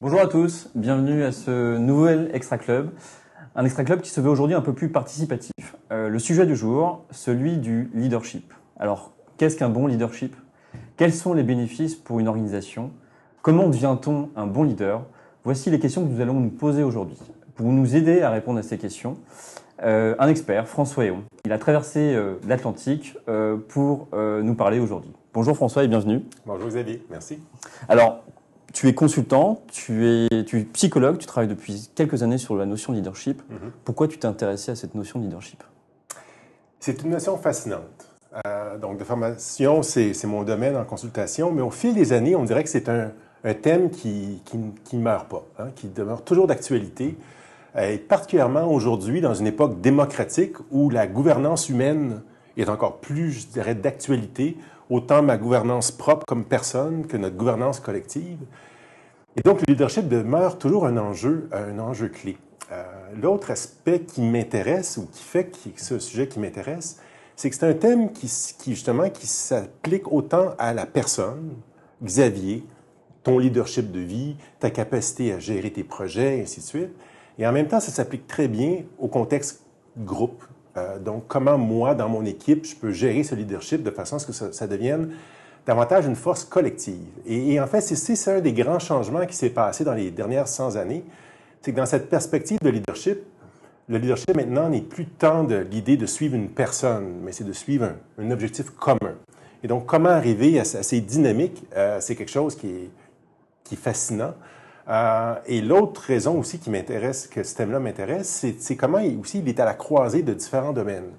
Bonjour à tous, bienvenue à ce nouvel Extra Club. Un Extra Club qui se veut aujourd'hui un peu plus participatif. Euh, le sujet du jour, celui du leadership. Alors, qu'est-ce qu'un bon leadership? Quels sont les bénéfices pour une organisation? Comment devient-on un bon leader? Voici les questions que nous allons nous poser aujourd'hui. Pour nous aider à répondre à ces questions, euh, un expert, François Héon. Il a traversé euh, l'Atlantique euh, pour euh, nous parler aujourd'hui. Bonjour François et bienvenue. Bonjour Xavier, merci. Alors, tu es consultant, tu es, tu es psychologue, tu travailles depuis quelques années sur la notion de leadership. Mhm. Pourquoi tu t'es intéressé à cette notion de leadership? C'est une notion fascinante. Euh, donc, de formation, c'est mon domaine en consultation, mais au fil des années, on dirait que c'est un, un thème qui, qui, qui ne meurt pas, hein, qui demeure toujours d'actualité, et particulièrement aujourd'hui, dans une époque démocratique où la gouvernance humaine est encore plus, je dirais, d'actualité, autant ma gouvernance propre comme personne que notre gouvernance collective. Et donc, le leadership demeure toujours un enjeu, un enjeu clé. Euh, L'autre aspect qui m'intéresse ou qui fait que c'est un sujet qui m'intéresse, c'est que c'est un thème qui, justement qui s'applique autant à la personne, Xavier, ton leadership de vie, ta capacité à gérer tes projets, et ainsi de suite. Et en même temps, ça s'applique très bien au contexte groupe. Euh, donc, comment moi, dans mon équipe, je peux gérer ce leadership de façon à ce que ça, devienne davantage une force collective. Et, en fait, c'est- un des grands changements qui s'est passé dans les dernières 100 années. C'est que dans cette perspective de leadership, le leadership maintenant n'est plus tant de l'idée de suivre une personne, mais c'est de suivre un, objectif commun. Et donc, comment arriver à, ces dynamiques, euh, c'est quelque chose qui est fascinant. Euh, et l'autre raison aussi qui m'intéresse, que ce thème-là m'intéresse, c'est comment il, aussi il est à la croisée de différents domaines.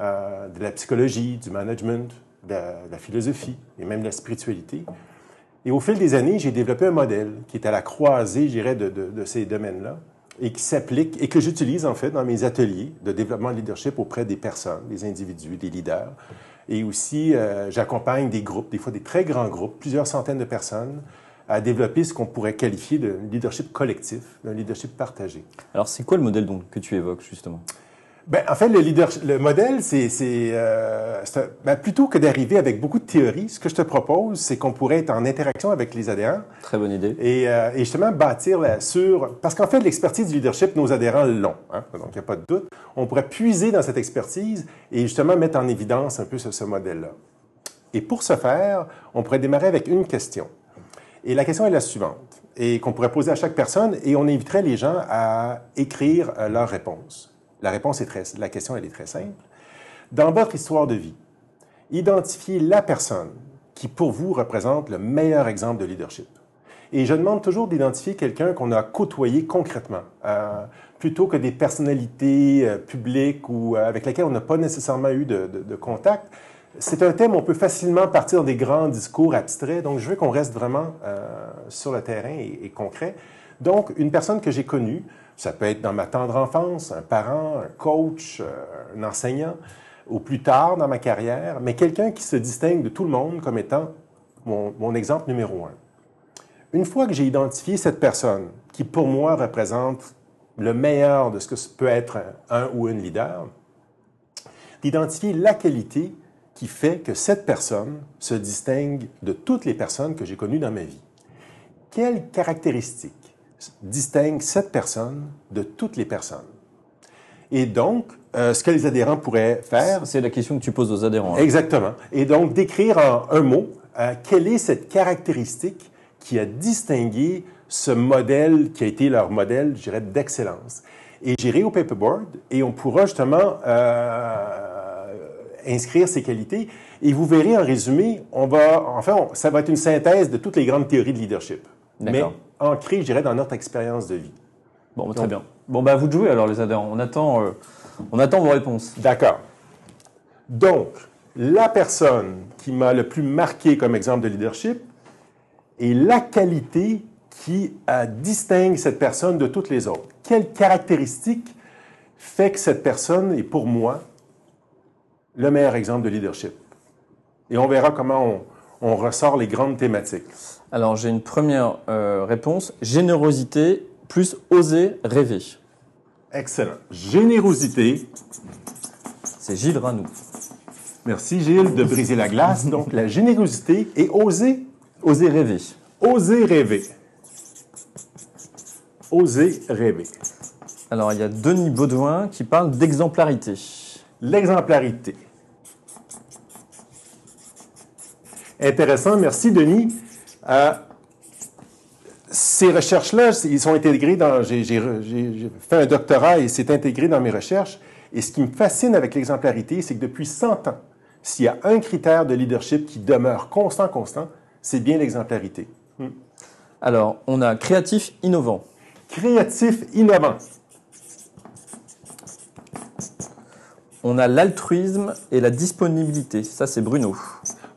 Euh, de la psychologie, du management, de la, philosophie et même de la spiritualité. Et au fil des années, j'ai développé un modèle qui est à la croisée, je dirais, de ces domaines-là et qui s'applique et que j'utilise en fait dans mes ateliers de développement de leadership auprès des personnes, des individus, des leaders. Et aussi, euh, j'accompagne des groupes, des fois des très grands groupes, plusieurs centaines de personnes, à développer ce qu'on pourrait qualifier de leadership collectif, d'un leadership partagé. Alors, c'est quoi le modèle donc, que tu évoques justement? Ben, en fait, le, leader, le modèle, c'est euh, ben, plutôt que d'arriver avec beaucoup de théories, ce que je te propose, c'est qu'on pourrait être en interaction avec les adhérents Très bonne idée. et, euh, et justement bâtir là, sur... Parce qu'en fait, l'expertise du leadership, nos adhérents l'ont, hein, donc il n'y a pas de doute. On pourrait puiser dans cette expertise et justement mettre en évidence un peu ce, ce modèle-là. Et pour ce faire, on pourrait démarrer avec une question. Et la question est la suivante, et qu'on pourrait poser à chaque personne, et on inviterait les gens à écrire euh, leur réponse. La réponse est très, la question est très simple. Dans votre histoire de vie, identifiez la personne qui pour vous représente le meilleur exemple de leadership. Et je demande toujours d'identifier quelqu'un qu'on a côtoyé concrètement, euh, plutôt que des personnalités euh, publiques ou avec lesquelles on n'a pas nécessairement eu de- de contact. C'est un thème on peut facilement partir dans des grands discours abstraits, donc je veux qu'on reste vraiment euh, sur le terrain et, et concret. Donc, une personne que j'ai connue, ça peut être dans ma tendre enfance, un parent, un coach, euh, un enseignant, ou plus tard dans ma carrière, mais quelqu'un qui se distingue de tout le monde comme étant mon, mon exemple numéro un. Une fois que j'ai identifié cette personne, qui pour moi représente le meilleur de ce que peut être un, un ou une leader, d'identifier la qualité qui fait que cette personne se distingue de toutes les personnes que j'ai connues dans ma vie. Quelles caractéristiques distinguent cette personne de toutes les personnes? Et donc, euh, ce que les adhérents pourraient faire, C'est la question que tu poses aux adhérents. hein. Exactement. Et donc, d'écrire en un mot, euh, quelle est cette caractéristique qui a distingué ce modèle qui a été leur modèle, je dirais, d'excellence? Et j'irai au paperboard et on pourra justement euh, inscrire ces qualités. Et vous verrez en résumé, on va, enfin, on- ça va être une synthèse de toutes les grandes théories de leadership. Mais ancrées, je dirais, dans notre expérience de vie. Bon, bah, très bien. Bon, bah, vous de jouer alors, les adhérents. On attend, euh, on attend vos réponses. D'accord. Donc, la personne qui m'a le plus marqué comme exemple de leadership est la qualité qui euh, distingue cette personne de toutes les autres. Quelle caractéristique fait que cette personne est pour moi le meilleur exemple de leadership? Et on verra comment on, on ressort les grandes thématiques. Alors, j'ai une première euh, réponse. Générosité plus oser rêver. Excellent. Générosité. C'est Gilles Ranou. Merci Gilles de briser la glace. Donc la générosité et oser, Oser rêver. oser rêver. Oser rêver. Alors, il y a Denis Baudouin qui parle d'exemplarité. L'exemplarité. Intéressant, merci Denis. Euh, ces recherches-là, ils sont intégrés dans. J'ai fait un doctorat et c'est intégré dans mes recherches. Et ce qui me fascine avec l'exemplarité, c'est que depuis 100 ans, s'il y a un critère de leadership qui demeure constant, constant, c'est bien l'exemplarité. Alors, on a créatif, innovant. Créatif, innovant. On a l'altruisme et la disponibilité. Ça, c'est Bruno.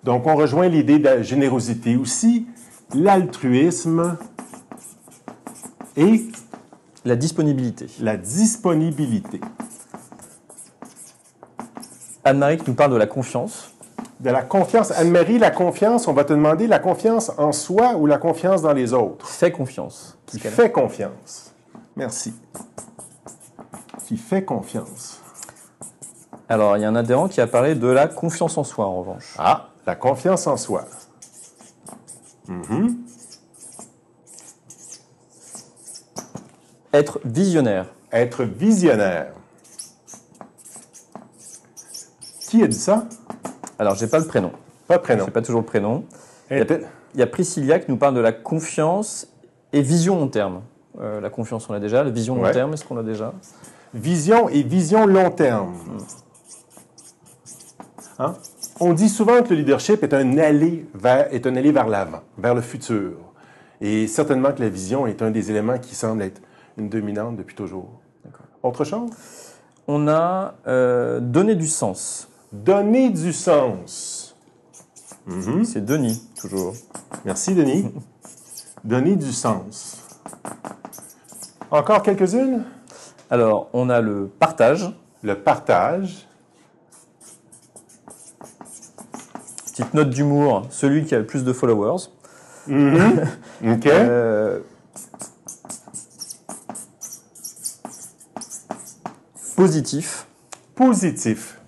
Donc, on rejoint l'idée de la générosité aussi, l'altruisme et La disponibilité. la disponibilité. Anne-Marie qui nous parle de la confiance. De la confiance. Anne-Marie, la confiance, on va te demander la confiance en soi ou la confiance dans les autres? Fait confiance. Qui fait confiance. Merci. Qui fait confiance. Alors, il y a un adhérent qui a parlé de la confiance en soi, en revanche. Ah, la confiance en soi. Mhm. Être visionnaire. Être visionnaire. Qui a dit ça? Alors, j'ai pas le prénom. Pas de prénom. J'ai pas toujours le prénom. Il y, a, Inté- il y a Priscilla qui nous parle de la confiance et vision long terme. Euh, la confiance, on l'a déjà. La vision long terme, est-ce qu'on l'a déjà? Vision et vision long terme. Hein? On dit souvent que le leadership est un aller vers, est un aller vers l'avant, vers le futur. Et certainement que la vision est un des éléments qui semble être une dominante depuis toujours. Autre chose? On a euh, donner du sens. Donner du sens. Mhm. C'est Denis, toujours. Merci, Denis. Donner du sens. Encore quelques-unes? Alors, on a le partage. Le partage. Petite note d'humour, celui qui a le plus de followers. OK. Euh, positif. Positif.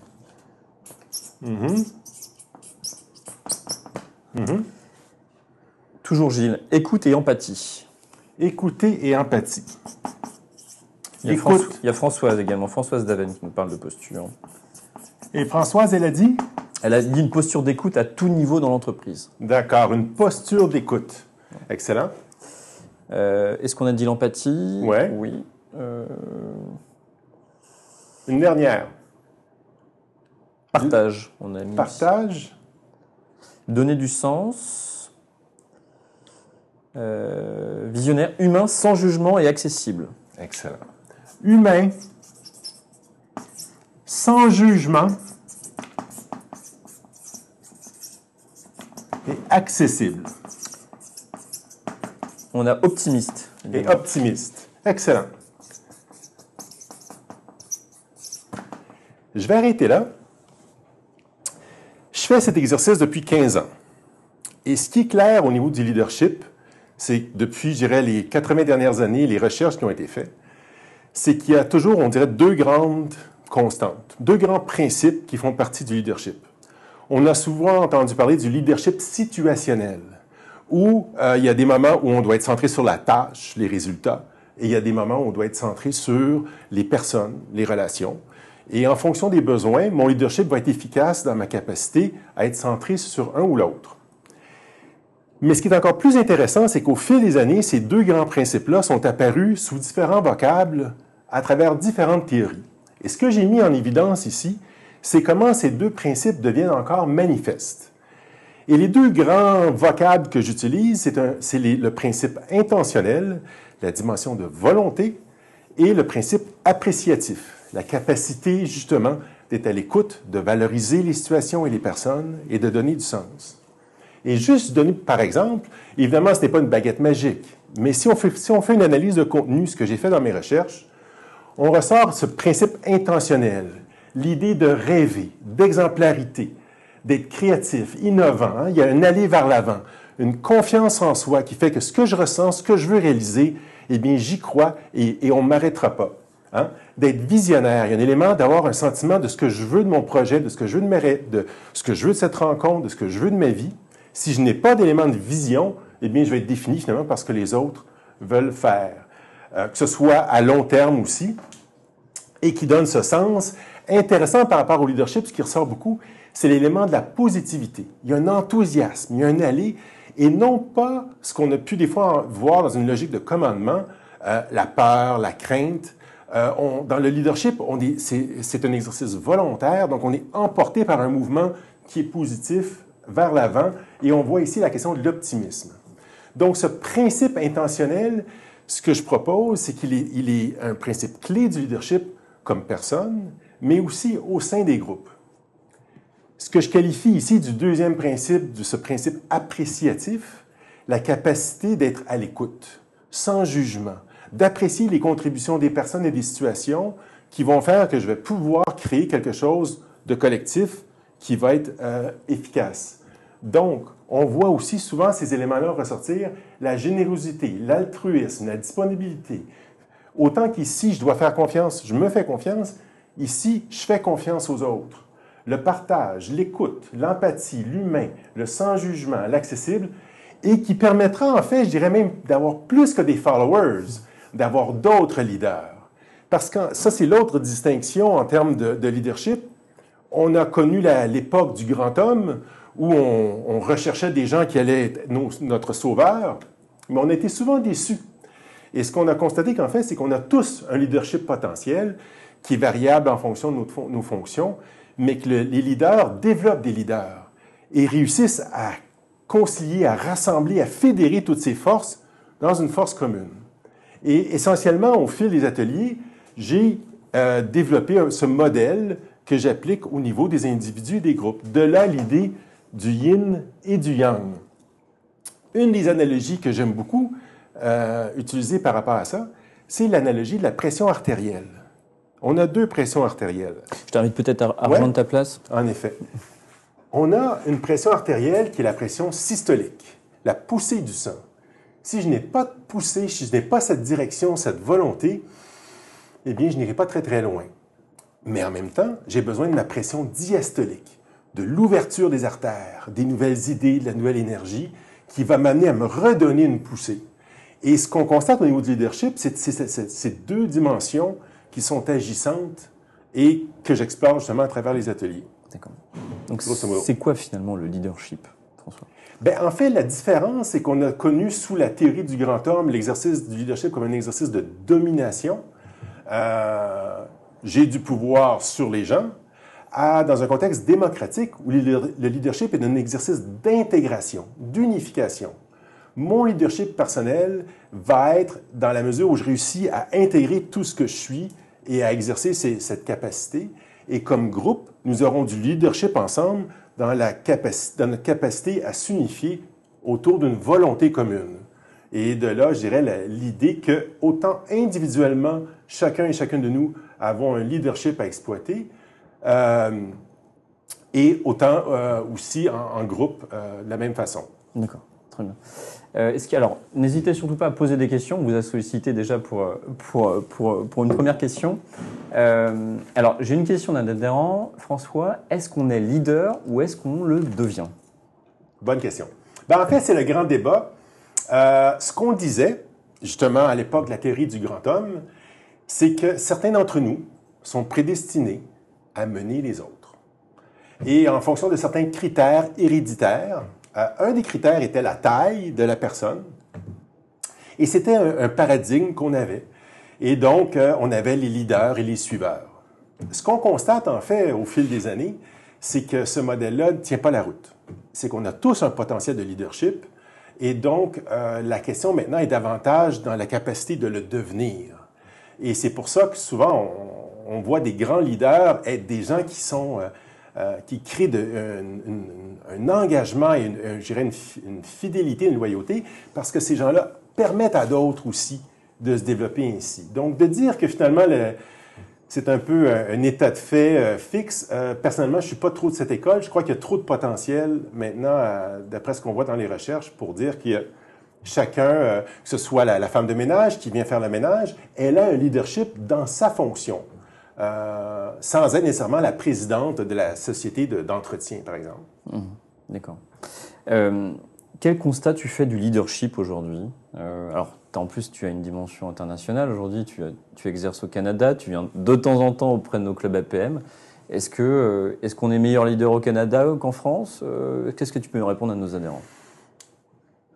Toujours Gilles. Écoute et empathie. Écouter et empathie. Il y, a Écoute. François- il y a Françoise également, Françoise Daven qui nous parle de posture. Et Françoise, elle a dit? Elle a dit une posture d'écoute à tout niveau dans l'entreprise. D'accord, une posture d'écoute. Excellent. Euh, Est-ce qu'on a dit l'empathie? Ouais. Oui. Euh, Une dernière. partage, on a mis. Partage. Donner du sens. Euh, visionnaire, humain, sans jugement et accessible. Excellent. Humain. Sans jugement. Et accessible. On a optimiste. Et optimiste. Excellent. Je vais arrêter là. Je fais cet exercice depuis 15 ans. Et ce qui est clair au niveau du leadership, c'est que depuis, je dirais, les 80 dernières années, les recherches qui ont été faites, c'est qu'il y a toujours, on dirait, deux grandes constantes, deux grands principes qui font partie du leadership. On a souvent entendu parler du leadership situationnel, où euh, il y a des moments où on doit être centré sur la tâche, les résultats, et il y a des moments où on doit être centré sur les personnes, les relations. Et en fonction des besoins, mon leadership va être efficace dans ma capacité à être centré sur un ou l'autre. Mais ce qui est encore plus intéressant, c'est qu'au fil des années, ces deux grands principes-là sont apparus sous différents vocables à travers différentes théories. Et ce que j'ai mis en évidence ici, c'est comment ces deux principes deviennent encore manifestes. Et les deux grands vocables que j'utilise, c'est le principe intentionnel, la dimension de volonté, et le principe appréciatif, la capacité justement d'être à l'écoute, de valoriser les situations et les personnes et de donner du sens. Et juste donner, par exemple, évidemment, ce n'est pas une baguette magique, mais si on, fait, si on fait une analyse de contenu, ce que j'ai fait dans mes recherches, on ressort ce principe intentionnel, l'idée de rêver, d'exemplarité, d'être créatif, innovant. hein. Il y a un aller vers l'avant, une confiance en soi qui fait que ce que je ressens, ce que je veux réaliser, eh bien, j'y crois et, on ne m'arrêtera pas. hein, d'être visionnaire. Il y a un élément d'avoir un sentiment de ce que je veux de mon projet, de ce que je veux de, mes, de ce que je veux de cette rencontre, de ce que je veux de ma vie. Si je n'ai pas d'élément de vision, eh bien, je vais être défini finalement par ce que les autres veulent faire. Euh, que ce soit à long terme aussi, et qui donne ce sens intéressant par rapport au leadership, ce qui ressort beaucoup, c'est l'élément de la positivité. Il y a un enthousiasme, il y a un aller, et non pas ce qu'on a pu des fois voir dans une logique de commandement, euh, la peur, la crainte. Euh, dans le leadership, c'est un exercice volontaire, donc on est emporté par un mouvement qui est positif vers l'avant, et on voit ici la question de l'optimisme. Donc ce principe intentionnel, ce que je propose, c'est qu'il est, il est un principe clé du leadership comme personne, mais aussi au sein des groupes. Ce que je qualifie ici du deuxième principe, de ce principe appréciatif, la capacité d'être à l'écoute, sans jugement, d'apprécier les contributions des personnes et des situations qui vont faire que je vais pouvoir créer quelque chose de collectif qui va être euh, efficace. Donc, on voit aussi souvent ces éléments-là ressortir, la générosité, l'altruisme, la disponibilité. Autant qu'ici, je dois faire confiance, je me fais confiance, ici, je fais confiance aux autres le partage, l'écoute, l'empathie, l'humain, le sans-jugement, l'accessible, et qui permettra en fait, je dirais même, d'avoir plus que des followers, d'avoir d'autres leaders. Parce que ça, c'est l'autre distinction en termes de, leadership. On a connu l'époque du grand homme où on, recherchait des gens qui allaient être notre sauveur, mais on été souvent déçus. Et ce qu'on a constaté qu'en fait, c'est qu'on a tous un leadership potentiel qui est variable en fonction de nos fonctions, mais que les leaders développent des leaders et réussissent à concilier, à rassembler, à fédérer toutes ces forces dans une force commune. Et essentiellement, au fil des ateliers, j'ai euh, développé ce modèle que j'applique au niveau des individus et des groupes. De là l'idée du yin et du yang. Une des analogies que j'aime beaucoup euh, utiliser par rapport à ça, c'est l'analogie de la pression artérielle. On a deux pressions artérielles. Je t'invite peut-être à, à ta place. En effet. On a une pression artérielle qui est la pression systolique, la poussée du sang. Si je n'ai pas de poussée, si je n'ai pas cette direction, cette volonté, eh bien, je n'irai pas très, très loin. Mais en même temps, j'ai besoin de ma pression diastolique, de l'ouverture des artères, des nouvelles idées, de la nouvelle énergie qui va m'amener à me redonner une poussée. Et ce qu'on constate au niveau du leadership, c'est ces deux dimensions qui sont agissantes et que j'explore justement à travers les ateliers. D'accord. Donc, c'est quoi finalement le leadership, François? Bien, en fait, la différence, c'est qu'on a connu sous la théorie du grand homme l'exercice du leadership comme un exercice de domination. Euh, J'ai du pouvoir sur les gens, à, dans un contexte démocratique où le leadership est un exercice d'intégration, d'unification. Mon leadership personnel va être dans la mesure où je réussis à intégrer tout ce que je suis et à exercer cette capacité. Et comme groupe, nous aurons du leadership ensemble dans, notre capacité à s'unifier autour d'une volonté commune. Et de là, je dirais l'idée que autant individuellement, chacun et chacune de nous avons un leadership à exploiter, euh, et autant euh, aussi en, groupe euh, de la même façon. D'accord, très bien. Euh, alors, n'hésitez surtout pas à poser des questions. On vous a sollicité déjà pour, pour, pour, pour une première question. Euh, alors, j'ai une question d'un adhérent. François, est-ce qu'on est leader ou est-ce qu'on le devient? Bonne question. Ben, en fait, c'est le grand débat. Euh, ce qu'on disait, justement, à l'époque de la théorie du grand homme, c'est que certains d'entre nous sont prédestinés à mener les autres. Et en fonction de certains critères héréditaires, euh, un des critères était la taille de la personne. Et c'était un, paradigme qu'on avait. Et donc, euh, on avait les leaders et les suiveurs. Ce qu'on constate, en fait, au fil des années, c'est que ce modèle-là ne tient pas la route. C'est qu'on a tous un potentiel de leadership. Et donc, euh, la question maintenant est davantage dans la capacité de le devenir. Et c'est pour ça que souvent, on, voit des grands leaders être des gens qui sont euh, qui crée un, engagement et une, une, fidélité, une loyauté, parce que ces gens-là permettent à d'autres aussi de se développer ainsi. Donc, de dire que finalement, c'est un peu un, état de fait euh, fixe, euh, personnellement, je ne suis pas trop de cette école. Je crois qu'il y a trop de potentiel maintenant, d'après ce qu'on voit dans les recherches, pour dire qu'il Chacun, euh, que ce soit la, femme de ménage qui vient faire le ménage, elle a un leadership dans sa fonction, euh, sans être nécessairement la présidente de la société d'entretien, par exemple. Mmh. D'accord. Euh, quel constat tu fais du leadership aujourd'hui? Alors, en plus, tu as une dimension internationale aujourd'hui, tu, tu, exerces au Canada, tu viens de temps en temps auprès de nos clubs APM. Est-ce que est-ce qu'on est meilleur leader au Canada qu'en France? Qu'est-ce que tu peux répondre à nos adhérents?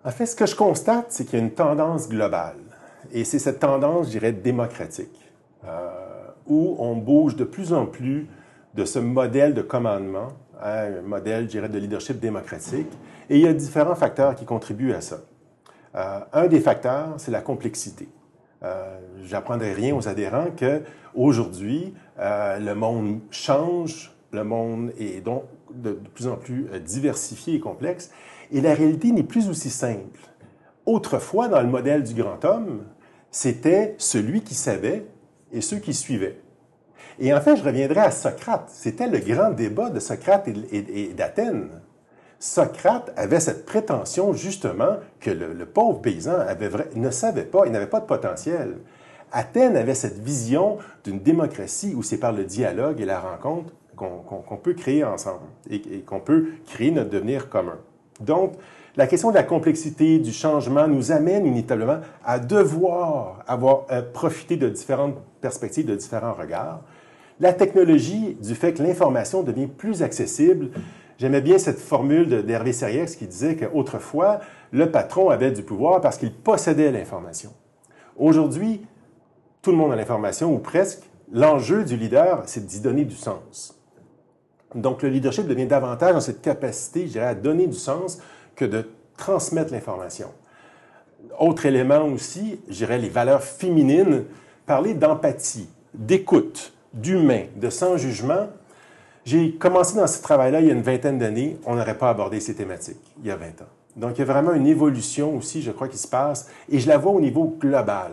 En fait, ce que je constate, c'est qu'il y a une tendance globale. Et c'est cette tendance, je dirais, démocratique, euh, où on bouge de plus en plus de ce modèle de commandement à un modèle, je dirais, de leadership démocratique. Et il y a différents facteurs qui contribuent à ça. Euh, un des facteurs, c'est la complexité. Euh, J'apprendrai rien aux adhérents que aujourd'hui, euh, le monde change, le monde est donc de, de plus en plus diversifié et complexe. Et la réalité n'est plus aussi simple. Autrefois, dans le modèle du grand homme, c'était celui qui savait et ceux qui suivaient. Et enfin, je reviendrai à Socrate. C'était le grand débat de Socrate et, d'Athènes. Socrate avait cette prétention justement que le, pauvre paysan ne savait pas, il n'avait pas de potentiel. Athènes avait cette vision d'une démocratie où c'est par le dialogue et la rencontre qu'on peut créer ensemble et qu'on peut créer notre devenir commun. Donc, la question de la complexité, du changement nous amène inévitablement à devoir avoir euh, profité de différentes perspectives, de différents regards. La technologie, du fait que l'information devient plus accessible, j'aimais bien cette formule d'Hervé Seriex qui disait qu'autrefois, le patron avait du pouvoir parce qu'il possédait l'information. Aujourd'hui, tout le monde a l'information, ou presque. L'enjeu du leader, c'est d'y donner du sens. Donc, le leadership devient davantage dans cette capacité, je dirais, à donner du sens que de transmettre l'information. Autre élément aussi, je dirais, les valeurs féminines, parler d'empathie, d'écoute, d'humain, de sans-jugement. J'ai commencé dans ce travail-là il y a une vingtaine d'années. On n'aurait pas abordé ces thématiques il y a 20 ans. Donc, il y a vraiment une évolution aussi, je crois, qui se passe, et je la vois au niveau global.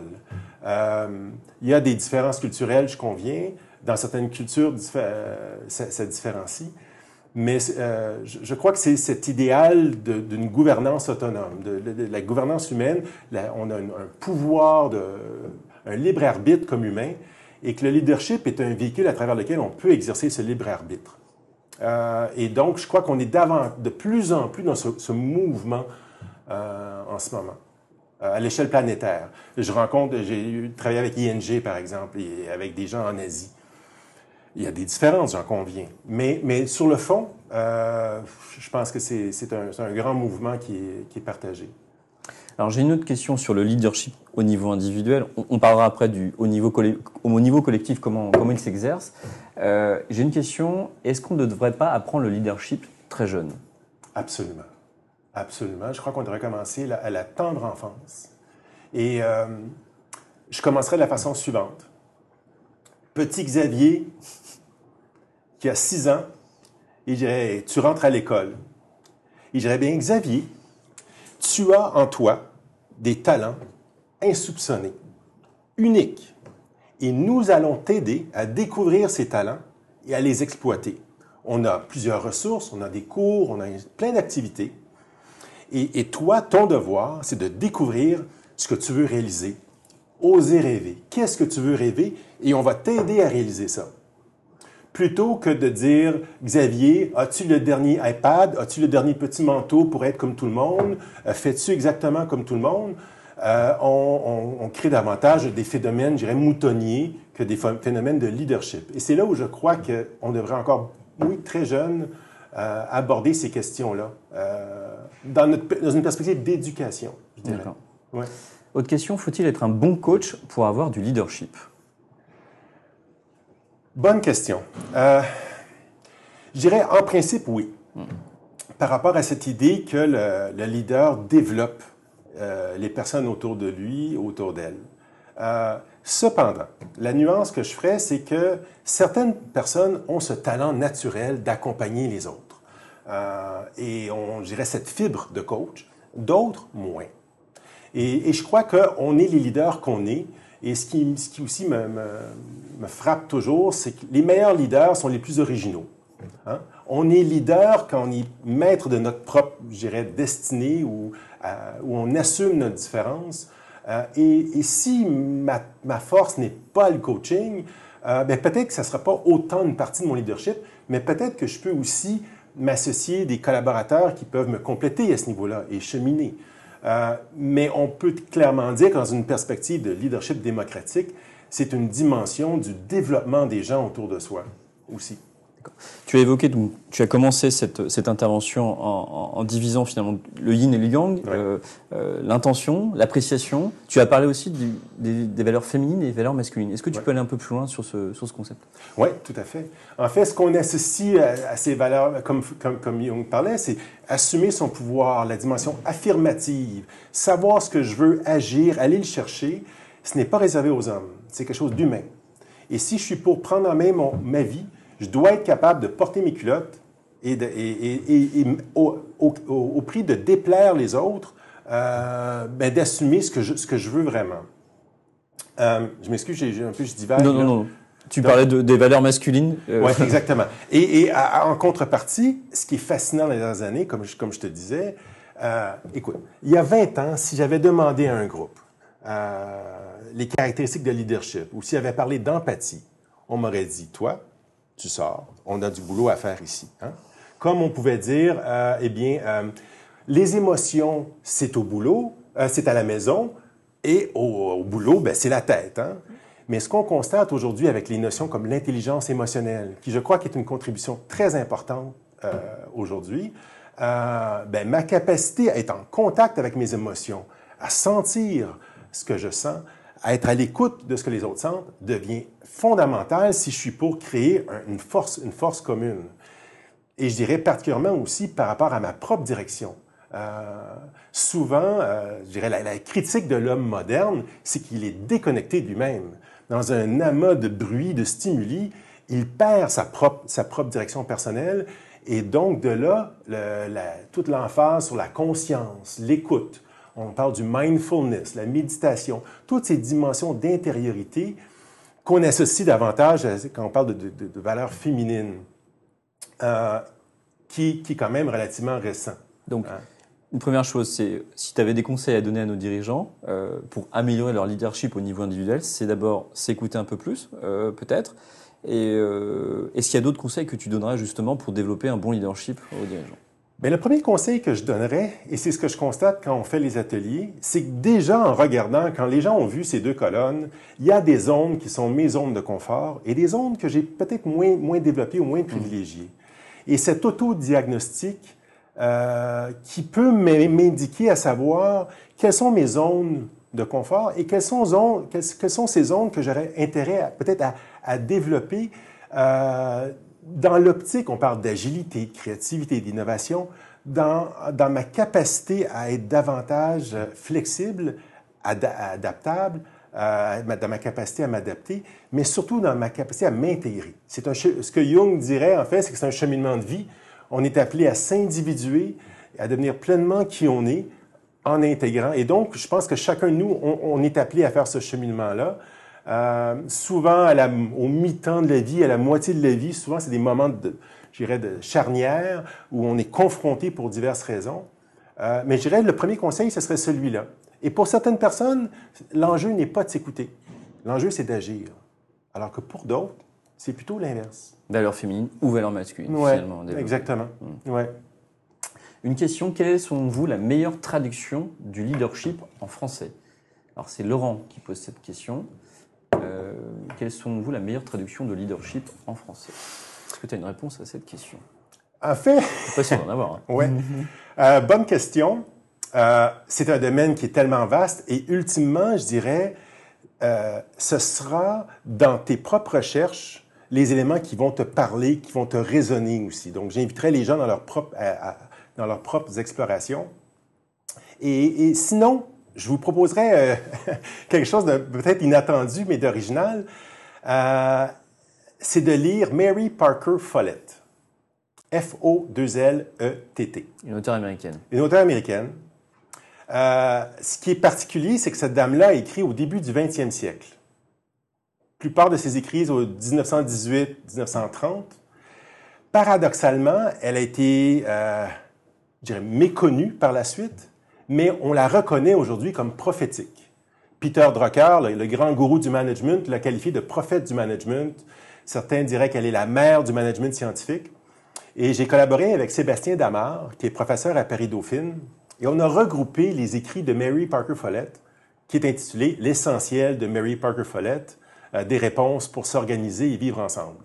Euh, il y a des différences culturelles, je conviens, dans certaines cultures, euh, ça, différencie. Mais euh, je, crois que c'est cet idéal d'une gouvernance autonome, de, la gouvernance humaine. on a un, pouvoir, de, un libre arbitre comme humain, et que le leadership est un véhicule à travers lequel on peut exercer ce libre arbitre. Euh, et donc, je crois qu'on est de plus en plus dans ce, mouvement en ce moment, à l'échelle planétaire. Je rencontre, j'ai travaillé avec ING, par exemple, et avec des gens en Asie. Il y a des différences, j'en conviens. Mais, mais sur le fond, euh, je pense que c'est un, un, grand mouvement qui est, qui est partagé. Alors j'ai une autre question sur le leadership au niveau individuel. On, parlera après du au niveau, au niveau collectif comment, comment il s'exerce. Euh, j'ai une question. Est-ce qu'on ne devrait pas apprendre le leadership très jeune? Absolument. Absolument. Je crois qu'on devrait commencer à la tendre enfance. Et euh, je commencerai de la façon suivante. Petit Xavier, qui a six ans, et je dirais, tu rentres à l'école. Et je dirais, bien, Xavier, tu as en toi des talents insoupçonnés, uniques. Et nous allons t'aider à découvrir ces talents et à les exploiter. On a plusieurs ressources, on a des cours, on a plein d'activités. Et, toi, ton devoir, c'est de découvrir ce que tu veux réaliser. Oser rêver. Qu'est-ce que tu veux rêver? Et on va t'aider à réaliser ça plutôt que de dire, Xavier, as-tu le dernier iPad? As-tu le dernier petit manteau pour être comme tout le monde? Euh, fais-tu exactement comme tout le monde? Euh, on, crée davantage des phénomènes, je dirais, moutonniers que des phénomènes de leadership. Et c'est là où je crois qu'on devrait encore, oui, très jeune, euh, aborder ces questions-là dans, dans, une perspective d'éducation, je dirais. Ouais. Autre question, faut-il être un bon coach pour avoir du leadership? Bonne question. Euh, je dirais en principe oui. Par rapport à cette idée que le, leader développe euh, les personnes autour de lui, autour d'elle. Euh, cependant, la nuance que je ferais, c'est que certaines personnes ont ce talent naturel d'accompagner les autres. et on dirait cette fibre de coach, d'autres moins. Et, et je crois qu'on est les leaders qu'on est et ce qui, ce qui aussi me, me, frappe toujours, c'est que les meilleurs leaders sont les plus originaux. Hein? On est leader quand on est maître de notre propre, je destinée ou euh, où on assume notre différence. Euh, et, si ma, ma force n'est pas le coaching, euh, ben peut-être que ça ne sera pas autant une partie de mon leadership, mais peut-être que je peux aussi m'associer des collaborateurs qui peuvent me compléter à ce niveau-là et cheminer. Euh, mais on peut clairement dire que dans une perspective de leadership démocratique, c'est une dimension du développement des gens autour de soi aussi. Tu as évoqué, donc, tu as commencé cette, cette intervention en, en, divisant finalement le yin et le yang, euh, euh, l'intention, l'appréciation. Tu as parlé aussi du, des, des, valeurs féminines et des valeurs masculines. Est-ce que tu peux aller un peu plus loin sur ce, sur ce concept? Oui, tout à fait. En fait, ce qu'on associe à, à, ces valeurs, comme, comme, comme Jung parlait, c'est assumer son pouvoir, la dimension affirmative, savoir ce que je veux, agir, aller le chercher. Ce n'est pas réservé aux hommes, c'est quelque chose d'humain. Et si je suis pour prendre en main mon, ma vie, je dois être capable de porter mes culottes et, de, et, et, au, au, au, prix de déplaire les autres, euh, ben, d'assumer ce que, je, ce que je veux vraiment. Euh, je m'excuse, j'ai un peu je divague. Non, non, non. Tu Donc, parlais de, des valeurs masculines. Euh... Oui, exactement. Et, à, en contrepartie, ce qui est fascinant dans les dernières années, comme je, comme je te disais, euh, écoute, il y a 20 ans, si j'avais demandé à un groupe les caractéristiques de leadership, ou s'il avait parlé d'empathie, on m'aurait dit, toi, tu sors, on a du boulot à faire ici. Hein? Comme on pouvait dire, euh, eh bien, euh, les émotions, c'est au boulot, euh, c'est à la maison, et au, boulot, ben, c'est la tête. Hein? Mais ce qu'on constate aujourd'hui avec les notions comme l'intelligence émotionnelle, qui je crois qui est une contribution très importante aujourd'hui, ben, ma capacité à être en contact avec mes émotions, à sentir ce que je sens, être à l'écoute de ce que les autres sentent devient fondamental si je suis pour créer une force, une force commune. Et je dirais particulièrement aussi par rapport à ma propre direction. Euh, souvent, euh, je dirais la, critique de l'homme moderne, c'est qu'il est déconnecté de lui-même. Dans un amas de bruit, de stimuli, il perd sa propre, sa propre direction personnelle. Et donc, de là, toute l'emphase sur la conscience, l'écoute, on parle du mindfulness, la méditation, toutes ces dimensions d'intériorité qu'on associe davantage quand on parle de, de, de valeurs féminines, euh, qui, qui est quand même relativement récent. Donc, hein? une première chose, c'est si tu avais des conseils à donner à nos dirigeants euh, pour améliorer leur leadership au niveau individuel, c'est d'abord s'écouter un peu plus, euh, peut-être. Et euh, est-ce qu'il y a d'autres conseils que tu donnerais justement pour développer un bon leadership aux dirigeants? Bien, le premier conseil que je donnerais, et c'est ce que je constate quand on fait les ateliers, c'est que déjà en regardant, quand les gens ont vu ces deux colonnes, il y a des zones qui sont mes zones de confort et des zones que j'ai peut-être moins, moins développées ou moins privilégiées. Et cet autodiagnostic euh, qui peut m'indiquer à savoir quelles sont mes zones de confort et quelles sont, zones, quelles, quelles sont ces zones que j'aurais intérêt peut-être à, à, développer euh, dans l'optique, on parle d'agilité, de créativité, d'innovation, dans, ma capacité à être davantage flexible, ad, adaptable, euh, dans ma capacité à m'adapter, mais surtout dans ma capacité à m'intégrer. C'est ce que Jung dirait, en fait, c'est que c'est un cheminement de vie. On est appelé à s'individuer, à devenir pleinement qui on est en intégrant. Et donc, je pense que chacun de nous, on est appelé à faire ce cheminement-là. Euh, souvent, à la, au mi-temps de la vie, à la moitié de la vie, souvent, c'est des moments de, je dirais, de charnière où on est confronté pour diverses raisons. Euh, mais je dirais, le premier conseil, ce serait celui-là. Et pour certaines personnes, l'enjeu n'est pas de s'écouter. L'enjeu, c'est d'agir. Alors que pour d'autres, c'est plutôt l'inverse. Valeur féminine ou valeur masculine, ouais, finalement. Exactement. Mmh. Ouais. Une question, quelle est, selon vous, la meilleure traduction du leadership en français? Alors, c'est Laurent qui pose cette question. Euh, quelle est, selon vous, la meilleure traduction de leadership en français? Est-ce que tu as une réponse à cette question? En fait... Pas sûr d'en avoir. Hein. oui. Euh, bonne question. Euh, c'est un domaine qui est tellement vaste et ultimement, je dirais, euh, ce sera dans tes propres recherches les éléments qui vont te parler, qui vont te résonner aussi. Donc, j'inviterai les gens dans, leur propre, à, à, dans leurs propres explorations. Et, et sinon, je vous proposerais euh, quelque chose de peut-être inattendu, mais d'original. Euh, c'est de lire Mary Parker Follett. F-O-2-L-E-T-T. Une auteure américaine. Une auteure américaine. Euh, ce qui est particulier, c'est que cette dame-là a écrit au début du 20e siècle. La plupart de ses écrits au 1918-1930. paradoxalement, elle a été, je dirais, méconnue par la suite, mais on la reconnaît aujourd'hui comme prophétique. Peter Drucker, le, grand gourou du management, l'a qualifiée de prophète du management. Certains diraient qu'elle est la mère du management scientifique. Et j'ai collaboré avec Sébastien Damar, qui est professeur à Paris-Dauphine, et on a regroupé les écrits de Mary Parker Follett, qui est intitulé L'essentiel de Mary Parker Follett, euh, des réponses pour s'organiser et vivre ensemble.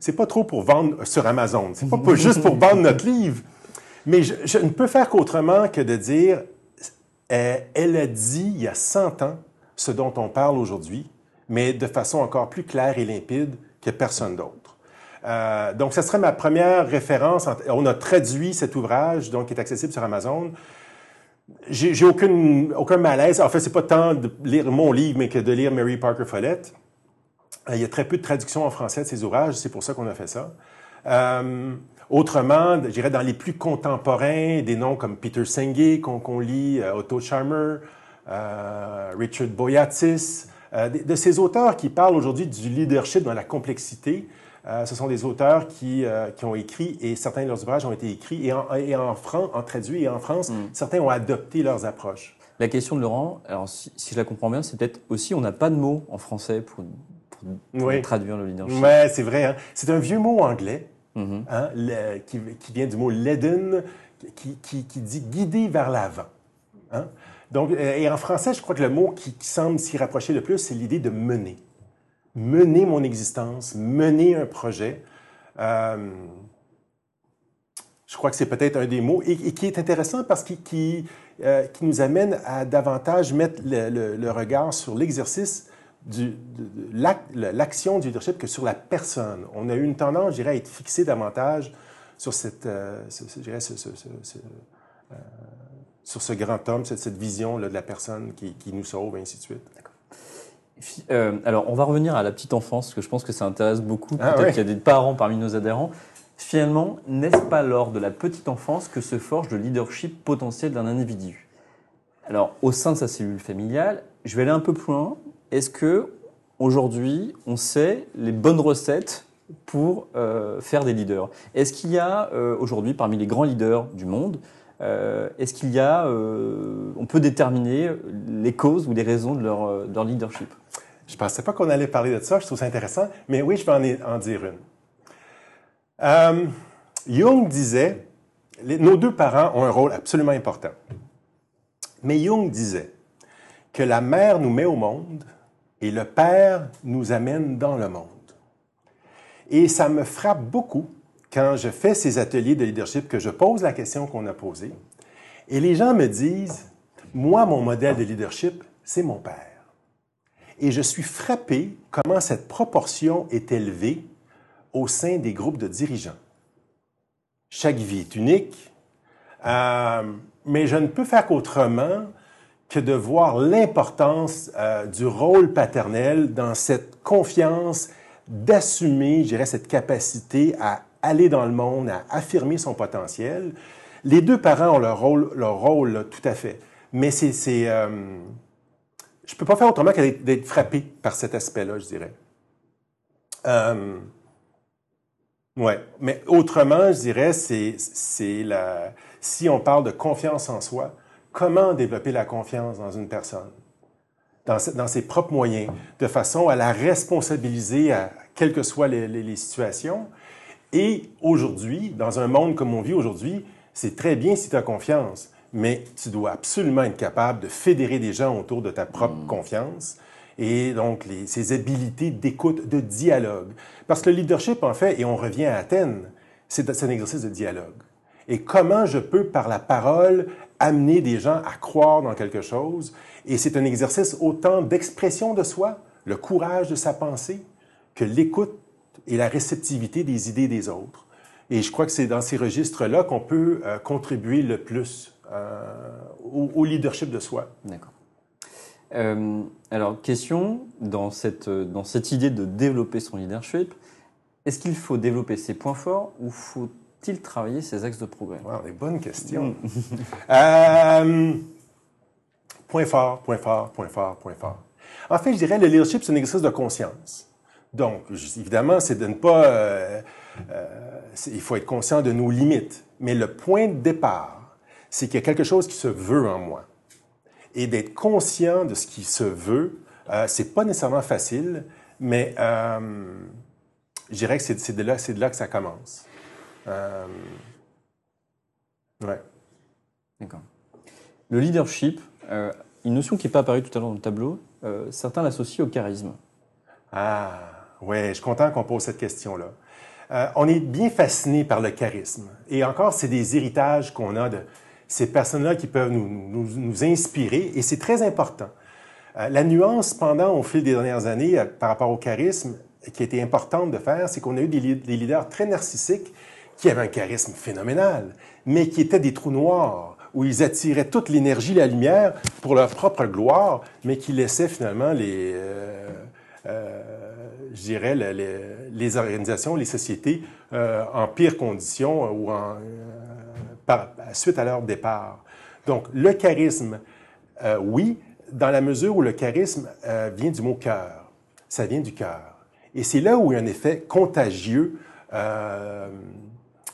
C'est pas trop pour vendre sur Amazon, c'est pas, pas juste pour vendre notre livre, mais je, ne peux faire qu'autrement que de dire, euh, elle a dit il y a 100 ans ce dont on parle aujourd'hui, mais de façon encore plus claire et limpide que personne d'autre. Euh, donc, ce serait ma première référence. On a traduit cet ouvrage, donc qui est accessible sur Amazon. J'ai aucune, aucun malaise. En fait, c'est pas tant de lire mon livre, mais que de lire Mary Parker Follett. Euh, il y a très peu de traductions en français de ces ouvrages, c'est pour ça qu'on a fait ça. Autrement, je dirais dans les plus contemporains, des noms comme Peter Senge qu'on qu lit, euh, Otto Scharmer, euh, Richard Boyatzis, euh, de, de, ces auteurs qui parlent aujourd'hui du leadership dans la complexité. Euh, ce sont des auteurs qui, qui, ont écrit, et certains de leurs ouvrages ont été écrits, et en, et en, Fran, en traduit, et en France, mm. certains ont adopté leurs approches. La question de Laurent, alors si, si je la comprends bien, c'est peut-être aussi, on n'a pas de mots en français pour pour oui. traduire le leadership. Oui, c'est vrai. Hein? C'est un vieux mot anglais mm -hmm. hein, qui, vient du mot leaden, qui, dit guider vers l'avant. Hein? Donc, et en français, je crois que le mot qui, semble s'y rapprocher le plus, c'est l'idée de mener. Mener mon existence, mener un projet. Euh, je crois que c'est peut-être un des mots, et, qui est intéressant parce qu'il qui, euh, nous amène à davantage mettre le regard sur l'exercice du, l'action du leadership que sur la personne. On a eu une tendance, je dirais, à être fixé davantage sur cette, euh, ce, euh, sur ce grand homme, cette, cette vision là, de la personne qui, qui, nous sauve, et ainsi de suite. Euh, alors, on va revenir à la petite enfance, parce que je pense que ça intéresse beaucoup. Ah, Peut-être oui. qu'il y a des parents parmi nos adhérents. Finalement, n'est-ce pas lors de la petite enfance que se forge le leadership potentiel d'un individu? Alors, au sein de sa cellule familiale, je vais aller un peu plus loin est-ce que aujourd'hui on sait les bonnes recettes pour euh, faire des leaders? Est-ce qu'il y a euh, aujourd'hui parmi les grands leaders du monde, euh, est-ce qu'il y a, on peut déterminer les causes ou les raisons de leur, de leur leadership? Je ne pensais pas qu'on allait parler de ça, je trouve ça intéressant, mais oui, je vais en, dire une. Jung disait, nos deux parents ont un rôle absolument important. Mais Jung disait que la mère nous met au monde, et le Père nous amène dans le monde. Et ça me frappe beaucoup quand je fais ces ateliers de leadership que je pose la question qu'on a posée. Et les gens me disent, moi, mon modèle de leadership, c'est mon Père. Et je suis frappé comment cette proportion est élevée au sein des groupes de dirigeants. Chaque vie est unique, euh, mais je ne peux faire qu'autrement que de voir l'importance euh, du rôle paternel dans cette confiance d'assumer, je dirais, cette capacité à aller dans le monde, à affirmer son potentiel. Les deux parents ont leur rôle, leur rôle tout à fait. Mais c'est, euh, je peux pas faire autrement que d'être frappé par cet aspect-là, je dirais. Euh, ouais, mais autrement, je dirais, c'est, c'est la, si on parle de confiance en soi, comment développer la confiance dans une personne, dans, dans ses propres moyens, de façon à la responsabiliser à quelles que soient les, les, les situations. Et aujourd'hui, dans un monde comme on vit aujourd'hui, c'est très bien si tu as confiance, mais tu dois absolument être capable de fédérer des gens autour de ta propre mmh. confiance et donc les, ces habiletés d'écoute, de dialogue. Parce que le leadership, en fait, et on revient à Athènes, c'est un exercice de dialogue. Et comment je peux, par la parole, amener des gens à croire dans quelque chose. Et c'est un exercice autant d'expression de soi, le courage de sa pensée, que l'écoute et la réceptivité des idées des autres. Et je crois que c'est dans ces registres-là qu'on peut euh, contribuer le plus euh, au, leadership de soi. D'accord. Euh, alors, question, dans cette, dans cette idée de développer son leadership, est-ce qu'il faut développer ses points forts ou faut il travailler ces axes de progrès? Wow, Des bonnes questions. Mm. euh, point fort, point fort, point fort, point fort. En fait, je dirais le leadership, c'est un exercice de conscience. Donc, évidemment, c'est de ne pas... Euh, il faut être conscient de nos limites. Mais le point de départ, c'est qu'il y a quelque chose qui se veut en moi. Et d'être conscient de ce qui se veut, euh, c'est pas nécessairement facile, mais euh, je dirais que c'est de, là, de là que ça commence. Euh, ouais. D'accord. Le leadership, euh, une notion qui n'est pas apparue tout à l'heure dans le tableau, euh, certains l'associent au charisme. Ah, ouais, je suis content qu'on pose cette question-là. Euh, on est bien fasciné par le charisme. Et encore, c'est des héritages qu'on a de ces personnes-là qui peuvent nous, nous, nous inspirer, et c'est très important. Euh, la nuance, pendant, au fil des dernières années, euh, par rapport au charisme, qui a été importante de faire, c'est qu'on a eu des, des, leaders très narcissiques qui avaient un charisme phénoménal, mais qui étaient des trous noirs, où ils attiraient toute l'énergie, la lumière pour leur propre gloire, mais qui laissaient finalement les, euh, euh, je dirais, les, organisations, les sociétés euh, en pire condition ou en, suite à leur départ. Donc, le charisme, oui, dans la mesure où le charisme vient du mot cœur. Ça vient du cœur. Et c'est là où il y a un effet contagieux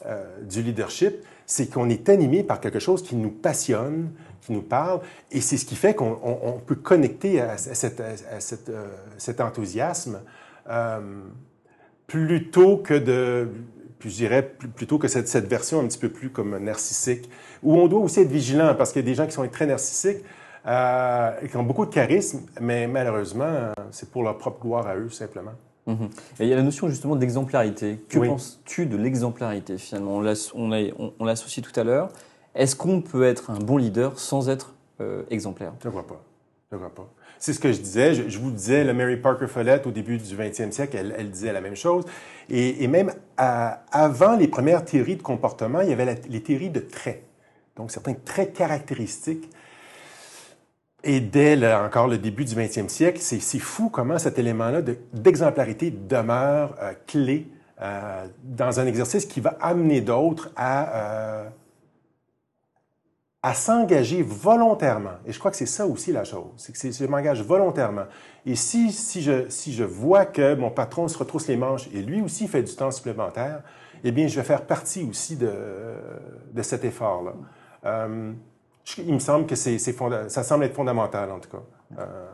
euh, du leadership, c'est qu'on est animé par quelque chose qui nous passionne, qui nous parle, et c'est ce qui fait qu'on on, peut connecter à, euh, cet enthousiasme euh, plutôt que de, je dirais plutôt que cette, cette, version un petit peu plus comme narcissique, où on doit aussi être vigilant parce qu'il y a des gens qui sont très narcissiques, qui ont beaucoup de charisme, mais malheureusement, c'est pour leur propre gloire à eux, simplement. Mhm. Et il y a la notion justement d'exemplarité. Que oui. penses-tu de l'exemplarité finalement? On l'associe tout à l'heure. Est-ce qu'on peut être un bon leader sans être euh, exemplaire? Je ne crois pas. Je crois pas. C'est ce que je disais. Je, je, vous disais, le Mary Parker Follett, au début du 20e siècle, elle, elle disait la même chose. Et, et même à, avant les premières théories de comportement, il y avait la, les théories de traits. Donc, certains traits caractéristiques et dès encore le début du 20e siècle, c'est fou comment cet élément-là d'exemplarité de, demeure euh, clé euh, dans un exercice qui va amener d'autres à, euh, à s'engager volontairement. Et je crois que c'est ça aussi la chose, c'est que je m'engage volontairement. Et si, si, je, si je vois que mon patron se retrousse les manches et lui aussi fait du temps supplémentaire, eh bien, je vais faire partie aussi de, de cet effort-là. Euh, il me semble que c'est, ça semble être fondamental, en tout cas. Euh...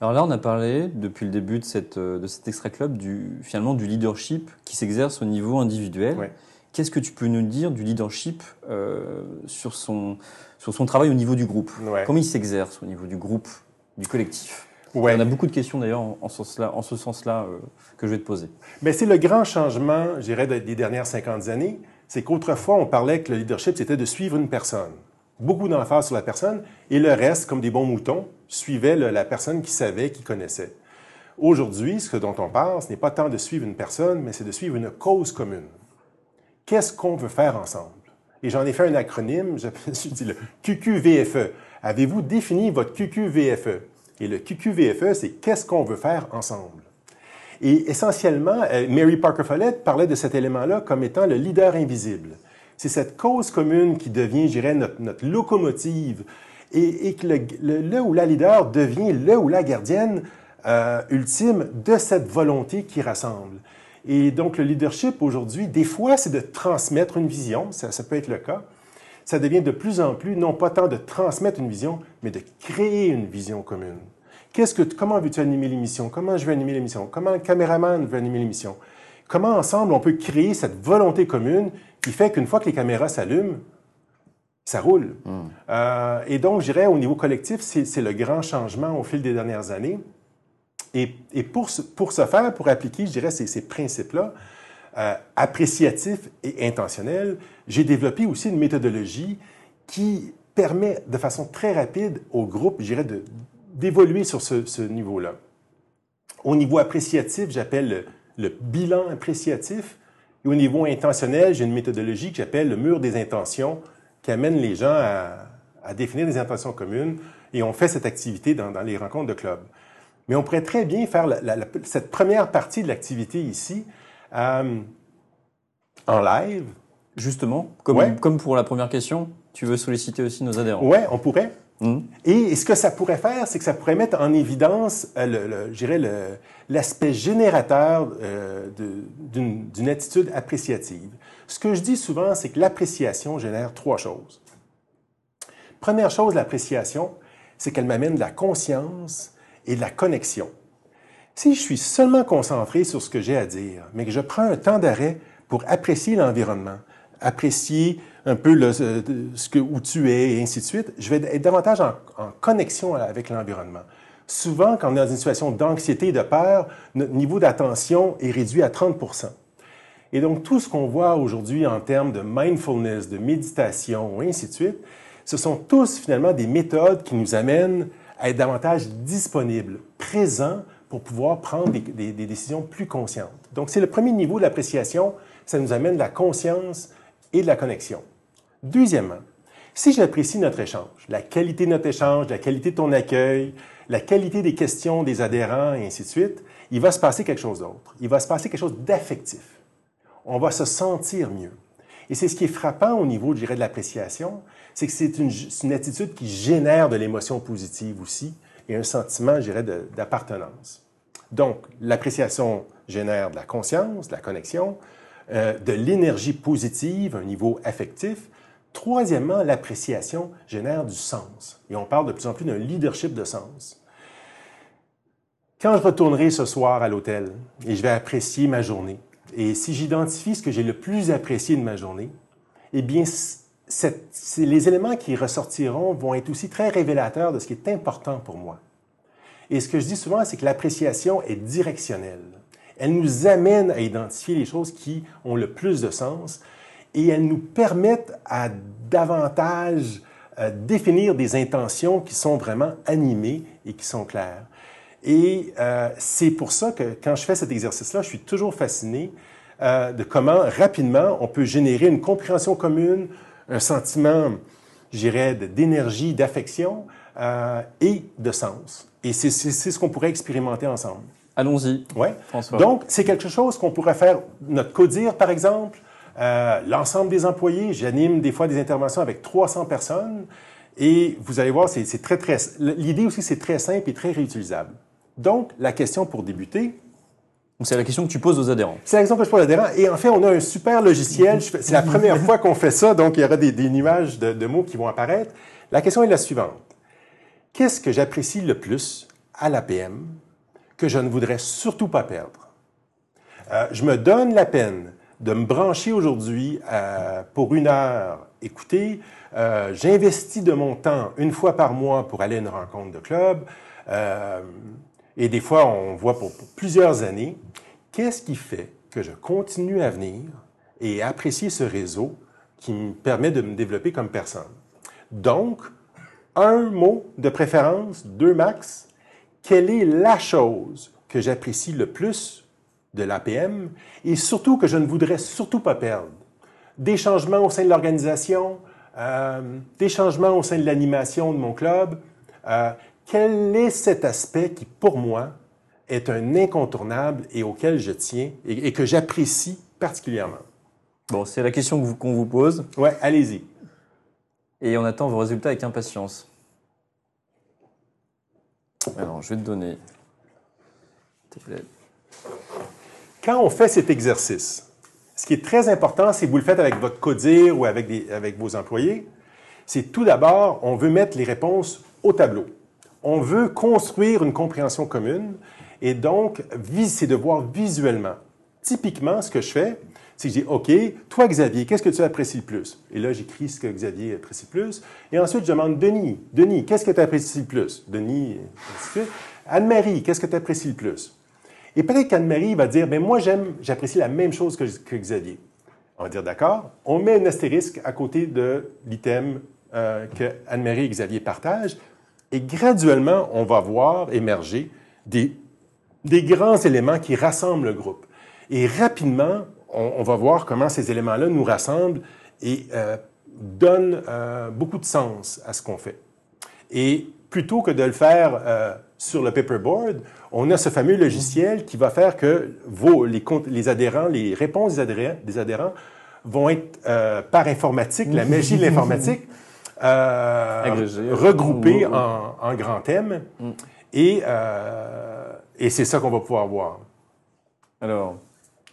Alors là, on a parlé depuis le début de, cette, de cet extra club du, finalement du leadership qui s'exerce au niveau individuel. Qu'est-ce que tu peux nous dire du leadership euh, sur, son, sur son travail au niveau du groupe? Ouais. Comment il s'exerce au niveau du groupe, du collectif? Ouais. On a beaucoup de questions d'ailleurs en, ce sens-là euh, que je vais te poser. Mais c'est le grand changement, je dirais, des dernières 50 années. C'est qu'autrefois, on parlait que le leadership, c'était de suivre une personne beaucoup d'emphase sur la personne, et le reste, comme des bons moutons, suivait la personne qui savait, qui connaissait. Aujourd'hui, ce dont on parle, ce n'est pas tant de suivre une personne, mais c'est de suivre une cause commune. Qu'est-ce qu'on veut faire ensemble? Et j'en ai fait un acronyme, je dis le QQVFE. Avez-vous défini votre QQVFE? Et le QQVFE, c'est qu'est-ce qu'on veut faire ensemble? Et essentiellement, euh, Mary Parker Follett parlait de cet élément-là comme étant le leader invisible c'est cette cause commune qui devient, je dirais, notre, locomotive et, que le, ou la leader devient le ou la gardienne euh, ultime de cette volonté qui rassemble. Et donc, le leadership aujourd'hui, des fois, c'est de transmettre une vision, ça, peut être le cas. Ça devient de plus en plus, non pas tant de transmettre une vision, mais de créer une vision commune. Qu'est-ce que, comment veux-tu animer l'émission? Comment je veux animer l'émission? Comment le caméraman veut animer l'émission? Comment ensemble on peut créer cette volonté commune qui fait qu'une fois que les caméras s'allument, ça roule? Mm. Euh, et donc, je dirais, au niveau collectif, c'est le grand changement au fil des dernières années. Et, et pour, ce, pour ce faire, pour appliquer, je dirais, ces, ces principes-là, euh, appréciatifs et intentionnels, j'ai développé aussi une méthodologie qui permet de façon très rapide au groupe, je dirais, d'évoluer sur ce, ce niveau-là. Au niveau appréciatif, j'appelle le, bilan appréciatif. Et au niveau intentionnel, j'ai une méthodologie que j'appelle le mur des intentions, qui amène les gens à, à, définir des intentions communes. Et on fait cette activité dans, dans les rencontres de club. Mais on pourrait très bien faire la, la, la, cette première partie de l'activité ici euh, en live. Justement, comme, ouais. comme pour la première question, tu veux solliciter aussi nos adhérents. Oui, on pourrait. Et, ce que ça pourrait faire, c'est que ça pourrait mettre en évidence, euh, le, l'aspect générateur euh, d'une attitude appréciative. Ce que je dis souvent, c'est que l'appréciation génère trois choses. Première chose, l'appréciation, c'est qu'elle m'amène de la conscience et de la connexion. Si je suis seulement concentré sur ce que j'ai à dire, mais que je prends un temps d'arrêt pour apprécier l'environnement, apprécier un peu ce que, où tu es et ainsi de suite, je vais être davantage en, connexion avec l'environnement. Souvent, quand on est dans une situation d'anxiété et de peur, notre niveau d'attention est réduit à 30 Et donc, tout ce qu'on voit aujourd'hui en termes de mindfulness, de méditation, et ainsi de suite, ce sont tous finalement des méthodes qui nous amènent à être davantage disponibles, présents pour pouvoir prendre des, décisions plus conscientes. Donc, c'est le premier niveau de l'appréciation, ça nous amène la conscience et de la connexion. Deuxièmement, si j'apprécie notre échange, la qualité de notre échange, la qualité de ton accueil, la qualité des questions des adhérents et ainsi de suite, il va se passer quelque chose d'autre. Il va se passer quelque chose d'affectif. On va se sentir mieux. Et c'est ce qui est frappant au niveau, je dirais, de l'appréciation, c'est que c'est une, attitude qui génère de l'émotion positive aussi et un sentiment, je dirais, d'appartenance. Donc, l'appréciation génère de la conscience, de la connexion, euh, de l'énergie positive, un niveau affectif. Troisièmement, l'appréciation génère du sens. Et on parle de plus en plus d'un leadership de sens. Quand je retournerai ce soir à l'hôtel et je vais apprécier ma journée, et si j'identifie ce que j'ai le plus apprécié de ma journée, eh bien, les éléments qui ressortiront vont être aussi très révélateurs de ce qui est important pour moi. Et ce que je dis souvent, c'est que l'appréciation est directionnelle. Elle nous amène à identifier les choses qui ont le plus de sens et elles nous permettent à davantage euh, définir des intentions qui sont vraiment animées et qui sont claires. Et euh, c'est pour ça que quand je fais cet exercice-là, je suis toujours fasciné euh, de comment rapidement on peut générer une compréhension commune, un sentiment, j'irais, d'énergie, d'affection et de sens. Et c'est ce qu'on pourrait expérimenter ensemble. Allons-y. Ouais. François. Donc, c'est quelque chose qu'on pourrait faire, notre CODIR, par exemple, euh, l'ensemble des employés. J'anime des fois des interventions avec 300 personnes. Et vous allez voir, c'est très, très... L'idée aussi, c'est très simple et très réutilisable. Donc, la question pour débuter... C'est la question que tu poses aux adhérents. C'est la question que je pose aux adhérents. Et en fait, on a un super logiciel. C'est la première fois qu'on fait ça, donc il y aura des, des nuages de, de mots qui vont apparaître. La question est la suivante. Qu'est-ce que j'apprécie le plus à l'APM que je ne voudrais surtout pas perdre. Euh, je me donne la peine de me brancher aujourd'hui euh, pour une heure. Écoutez, euh, j'investis de mon temps une fois par mois pour aller à une rencontre de club. et des fois, on voit pour, pour plusieurs années. Qu'est-ce qui fait que je continue à venir et apprécier ce réseau qui me permet de me développer comme personne? Donc, un mot de préférence, deux max, quelle est la chose que j'apprécie le plus de l'APM et surtout que je ne voudrais surtout pas perdre? Des changements au sein de l'organisation, euh, des changements au sein de l'animation de mon club. Euh, quel est cet aspect qui, pour moi, est un incontournable et auquel je tiens et, que j'apprécie particulièrement? Bon, c'est la question qu'on vous pose. Ouais, allez-y. Et on attend vos résultats avec impatience. Alors, je vais te donner. Quand on fait cet exercice, ce qui est très important, si vous le faites avec votre CODIR ou avec, avec vos employés, c'est tout d'abord, on veut mettre les réponses au tableau. On veut construire une compréhension commune et donc, c'est de voir visuellement. Typiquement, ce que je fais, c'est que je dis, OK, toi, Xavier, qu'est-ce que tu apprécies le plus? Et là, j'écris ce que Xavier apprécie le plus. Et ensuite, je demande, Denis, Denis, qu'est-ce que tu apprécies le plus? Denis, Anne-Marie, qu'est-ce que tu apprécies le plus? Et peut-être qu'Anne-Marie va dire, ben, moi, j'aime, j'apprécie la même chose que, Xavier. On va dire, d'accord. On met un astérisque à côté de l'item euh, que Anne-Marie et Xavier partagent. Et graduellement, on va voir émerger des, des grands éléments qui rassemblent le groupe. Et rapidement, on, va voir comment ces éléments-là nous rassemblent et euh, donnent euh, beaucoup de sens à ce qu'on fait. Et plutôt que de le faire euh, sur le paperboard, on a ce fameux logiciel qui va faire que vos, les, les adhérents, les réponses des adhérents, des adhérents vont être par informatique, la magie de l'informatique, euh, regroupés en, en, grands thèmes. Et, et c'est ça qu'on va pouvoir voir. Alors,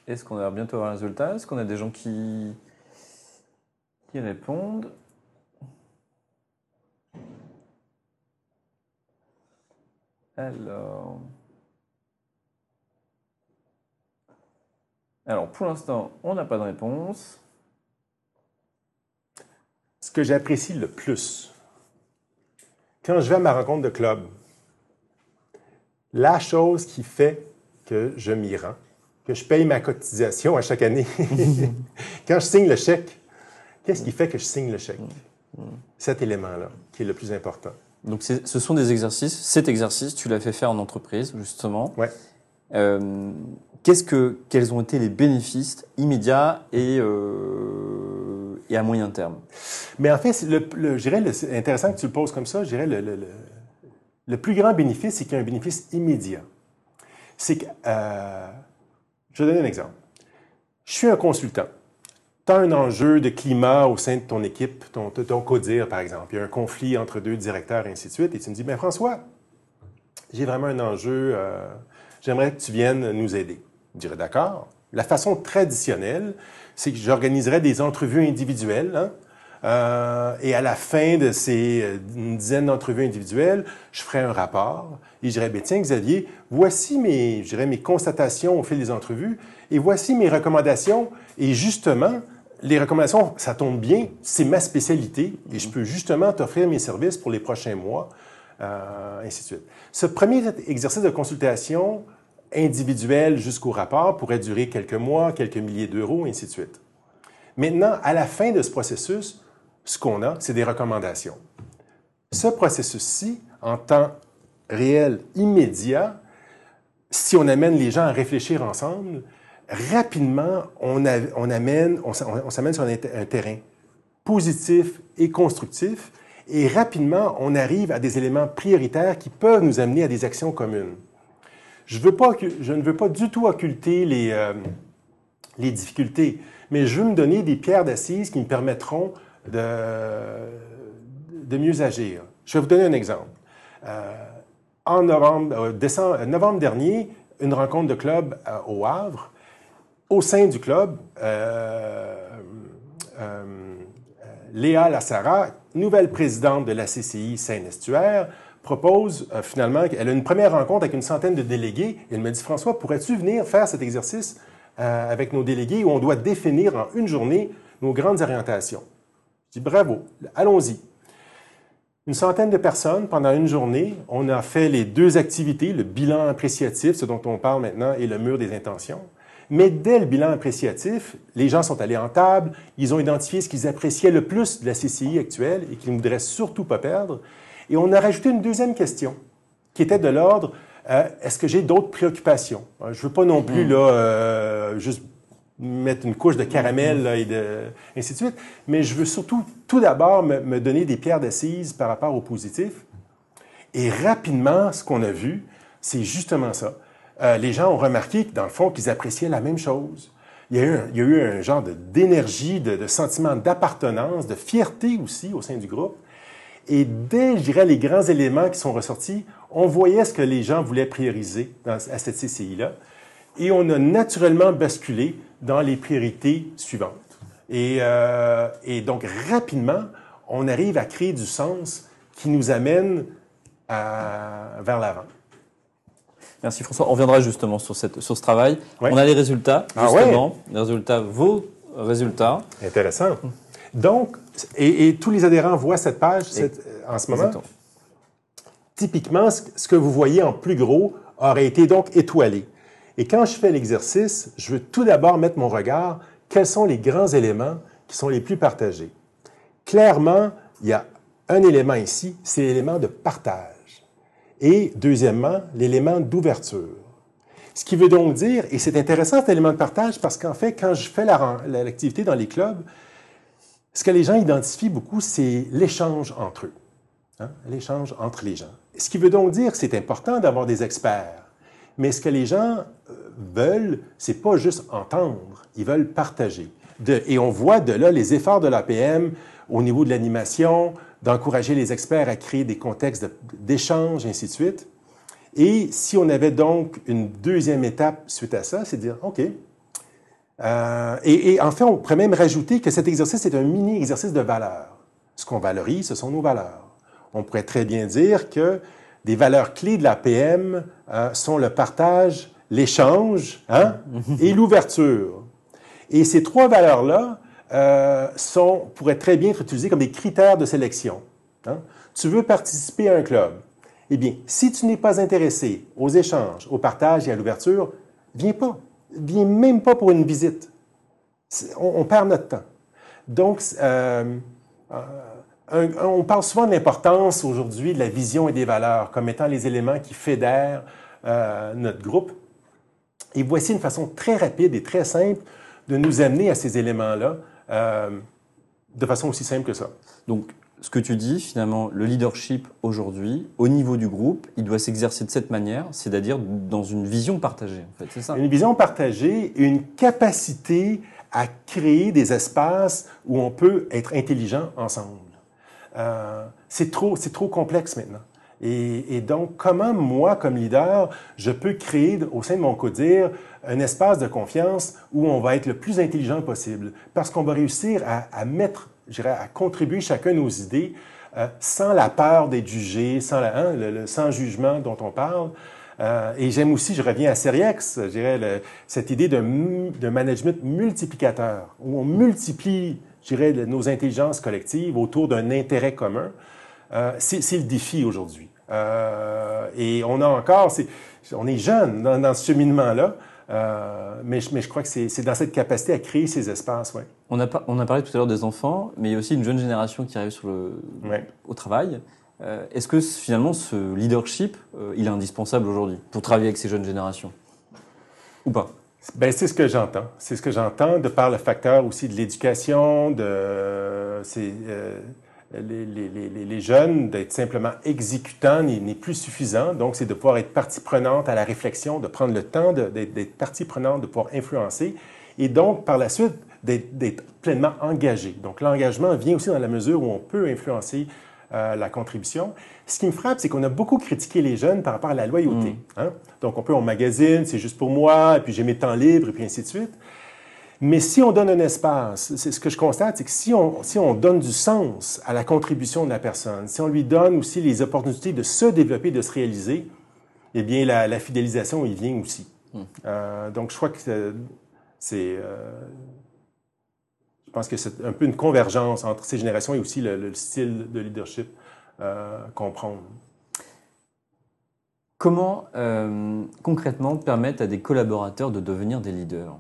est-ce qu'on va bientôt avoir un résultat? Est-ce qu'on a des gens qui, qui répondent? Alors. Alors, pour l'instant, on n'a pas de réponse. Ce que j'apprécie le plus, quand je vais à ma rencontre de club, la chose qui fait que je m'y rends, que je paye ma cotisation à chaque année, quand je signe le chèque, qu'est-ce qui fait que je signe le chèque? Cet élément-là, qui est le plus important. Donc, ce sont des exercices. Cet exercice, tu l'as fait faire en entreprise, justement. Ouais. Euh, qu'est-ce que, quels ont été les bénéfices immédiats et, euh, et à moyen terme? Mais en fait, le, le, je dirais, c'est intéressant que tu le poses comme ça. Je dirais le, le, le plus grand bénéfice, c'est qu'il y a un bénéfice immédiat. C'est que, euh, je vais donner un exemple. Je suis un consultant. Tu as un enjeu de climat au sein de ton équipe, ton, CODIR, par exemple. Il y a un conflit entre deux directeurs, et ainsi de suite. Et tu me dis, ben François, j'ai vraiment un enjeu, euh, j'aimerais que tu viennes nous aider. Je dirais, d'accord. La façon traditionnelle, c'est que j'organiserais des entrevues individuelles. Hein, euh, et à la fin de ces euh, une dizaine d'entrevues individuelles, je ferai un rapport et je dirais, ben, tiens Xavier, voici mes, je dirais, mes constatations au fil des entrevues et voici mes recommandations. Et justement, les recommandations, ça tombe bien, c'est ma spécialité et je peux justement t'offrir mes services pour les prochains mois, euh, ainsi de suite. Ce premier exercice de consultation individuel jusqu'au rapport pourrait durer quelques mois, quelques milliers d'euros, ainsi de suite. Maintenant, à la fin de ce processus, ce qu'on a, c'est des recommandations. Ce processus-ci, en temps réel, immédiat, si on amène les gens à réfléchir ensemble, rapidement, on, amène, on, s'amène sur un, terrain positif et constructif, et rapidement, on arrive à des éléments prioritaires qui peuvent nous amener à des actions communes. Je, ne veux pas du tout occulter les, euh, les difficultés, mais je veux me donner des pierres d'assises qui me permettront de, mieux agir. Je vais vous donner un exemple. Euh, en novembre, euh, décembre, novembre dernier, une rencontre de club au Havre, au sein du club, euh, euh, Léa Lassara, nouvelle présidente de la CCI Seine-Estuaire, propose euh, finalement, qu'elle a une première rencontre avec une centaine de délégués. Et elle me dit, François, pourrais-tu venir faire cet exercice avec nos délégués où on doit définir en une journée nos grandes orientations? Je dis, bravo, allons-y. Une centaine de personnes pendant une journée. On a fait les deux activités, le bilan appréciatif, ce dont on parle maintenant, et le mur des intentions. Mais dès le bilan appréciatif, les gens sont allés en table, ils ont identifié ce qu'ils appréciaient le plus de la CCI actuelle et qu'ils ne voudraient surtout pas perdre. Et on a rajouté une deuxième question, qui était de l'ordre euh, est-ce que j'ai d'autres préoccupations? Euh, Je veux pas non plus mm. là euh, juste mettre une couche de caramel et de ainsi de suite, mais je veux surtout tout d'abord me, donner des pierres d'assises par rapport au positif. Et rapidement, ce qu'on a vu, c'est justement ça. Euh, les gens ont remarqué, dans le fond, qu'ils appréciaient la même chose. Il y a eu un, il y a eu un genre d'énergie, de, de, sentiment d'appartenance, de fierté aussi au sein du groupe. Et dès, je dirais, les grands éléments qui sont ressortis, on voyait ce que les gens voulaient prioriser dans, à cette CCI-là. Et on a naturellement basculé dans les priorités suivantes. Et, euh, et donc, rapidement, on arrive à créer du sens qui nous amène à, vers l'avant. Merci François. On reviendra justement sur, cette, sur ce travail. On a les résultats, ah justement. Les résultats, vos résultats. Intéressant. Donc, et, tous les adhérents voient cette page en ce moment? Typiquement, ce que vous voyez en plus gros aurait été donc étoilé. Et quand je fais l'exercice, je veux tout d'abord mettre mon regard, quels sont les grands éléments qui sont les plus partagés. Clairement, il y a un élément ici, c'est l'élément de partage. Et deuxièmement, l'élément d'ouverture. Ce qui veut donc dire, et c'est intéressant cet élément de partage parce qu'en fait, quand je fais l'activité dans les clubs, ce que les gens identifient beaucoup, c'est l'échange entre eux, hein, l'échange entre les gens. Ce qui veut donc dire que c'est important d'avoir des experts, mais ce que les gens euh, veulent, c'est pas juste entendre, ils veulent partager. Et on voit de là les efforts de l'APM au niveau de l'animation, d'encourager les experts à créer des contextes d'échange, ainsi de suite. Et si on avait donc une deuxième étape suite à ça, c'est de dire, OK. Euh, et, en fait, on pourrait même rajouter que cet exercice est un mini-exercice de valeur. Ce qu'on valorise, ce sont nos valeurs. On pourrait très bien dire que des valeurs clés de la PM euh, sont le partage, l'échange hein, et l'ouverture. Et ces trois valeurs-là euh, sont, pourraient très bien être utilisées comme des critères de sélection. Hein. Tu veux participer à un club. Eh bien, si tu n'es pas intéressé aux échanges, au partage et à l'ouverture, viens pas. Viens même pas pour une visite. On, perd notre temps. Donc, euh, euh, on parle souvent de l'importance aujourd'hui de la vision et des valeurs comme étant les éléments qui fédèrent euh, notre groupe. Et voici une façon très rapide et très simple de nous amener à ces éléments-là de façon aussi simple que ça. Donc, ce que tu dis, finalement, le leadership aujourd'hui, au niveau du groupe, il doit s'exercer de cette manière, c'est-à-dire dans une vision partagée, en fait, c'est ça? Une vision partagée, une capacité à créer des espaces où on peut être intelligent ensemble. Euh, c'est trop, c'est trop complexe maintenant. Et, donc, comment moi, comme leader, je peux créer au sein de mon codir un espace de confiance où on va être le plus intelligent possible, parce qu'on va réussir à, mettre je à contribuer chacun nos idées euh, sans la peur d'être jugé, sans, hein, le, sans jugement dont on parle. Euh, et j'aime aussi, je reviens à Seriex, je cette idée d'un management multiplicateur, où on multiplie, je dirais, nos intelligences collectives autour d'un intérêt commun. Euh, c'est le défi aujourd'hui. Euh, et on a encore, on est jeune dans, dans ce cheminement-là. Euh, mais, mais, je crois que c'est dans cette capacité à créer ces espaces. Ouais. On, a, on a parlé tout à l'heure des enfants, mais il y a aussi une jeune génération qui arrive sur le, au travail. Euh, Est-ce que finalement ce leadership, il est indispensable aujourd'hui pour travailler avec ces jeunes générations? Ou pas? Ben, c'est ce que j'entends. C'est ce que j'entends de par le facteur aussi de l'éducation, de euh, les, les, les, jeunes, d'être simplement exécutants n'est plus suffisant. Donc, c'est de pouvoir être partie prenante à la réflexion, de prendre le temps d'être partie prenante, de pouvoir influencer et donc, par la suite, d'être pleinement engagé. Donc, l'engagement vient aussi dans la mesure où on peut influencer euh, la contribution. Ce qui me frappe, c'est qu'on a beaucoup critiqué les jeunes par rapport à la loyauté. Mm. Hein? Donc, on peut, on magazine, c'est juste pour moi, et puis j'ai mes temps libres, et puis ainsi de suite. Mais si on donne un espace, c'est ce que je constate, c'est que si on, si on donne du sens à la contribution de la personne, si on lui donne aussi les opportunités de se développer, de se réaliser, eh bien, la, fidélisation, il vient aussi. Hmm. Euh, donc, je crois que c'est... Euh, je pense que c'est un peu une convergence entre ces générations et aussi le, style de leadership euh, qu'on prend. Comment concrètement permettre à des collaborateurs de devenir des leaders?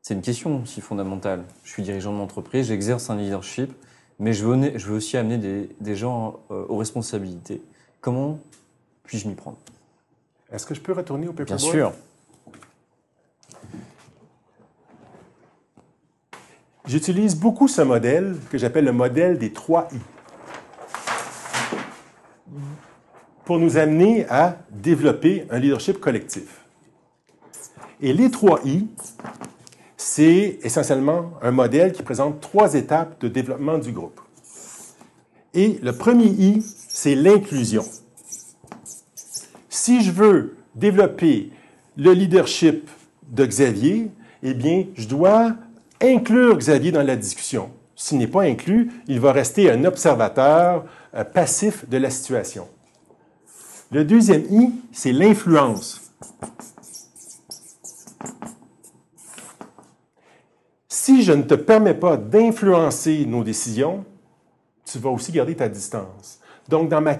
C'est une question aussi fondamentale. Je suis dirigeant de l'entreprise, j'exerce un leadership, mais je veux, je veux aussi amener des, gens euh, aux responsabilités. Comment puis-je m'y prendre? Est-ce que je peux retourner au paperboard Bien sûr. J'utilise beaucoup ce modèle que j'appelle le modèle des trois I pour nous amener à développer un leadership collectif. Et les trois I, c'est essentiellement un modèle qui présente trois étapes de développement du groupe. Et le premier I, c'est l'inclusion. Si je veux développer le leadership de Xavier, eh bien, je dois inclure Xavier dans la discussion. S'il n'est pas inclus, il va rester un observateur euh, passif de la situation. Le deuxième I, c'est l'influence. si je ne te permets pas d'influencer nos décisions, tu vas aussi garder ta distance. Donc, dans ma,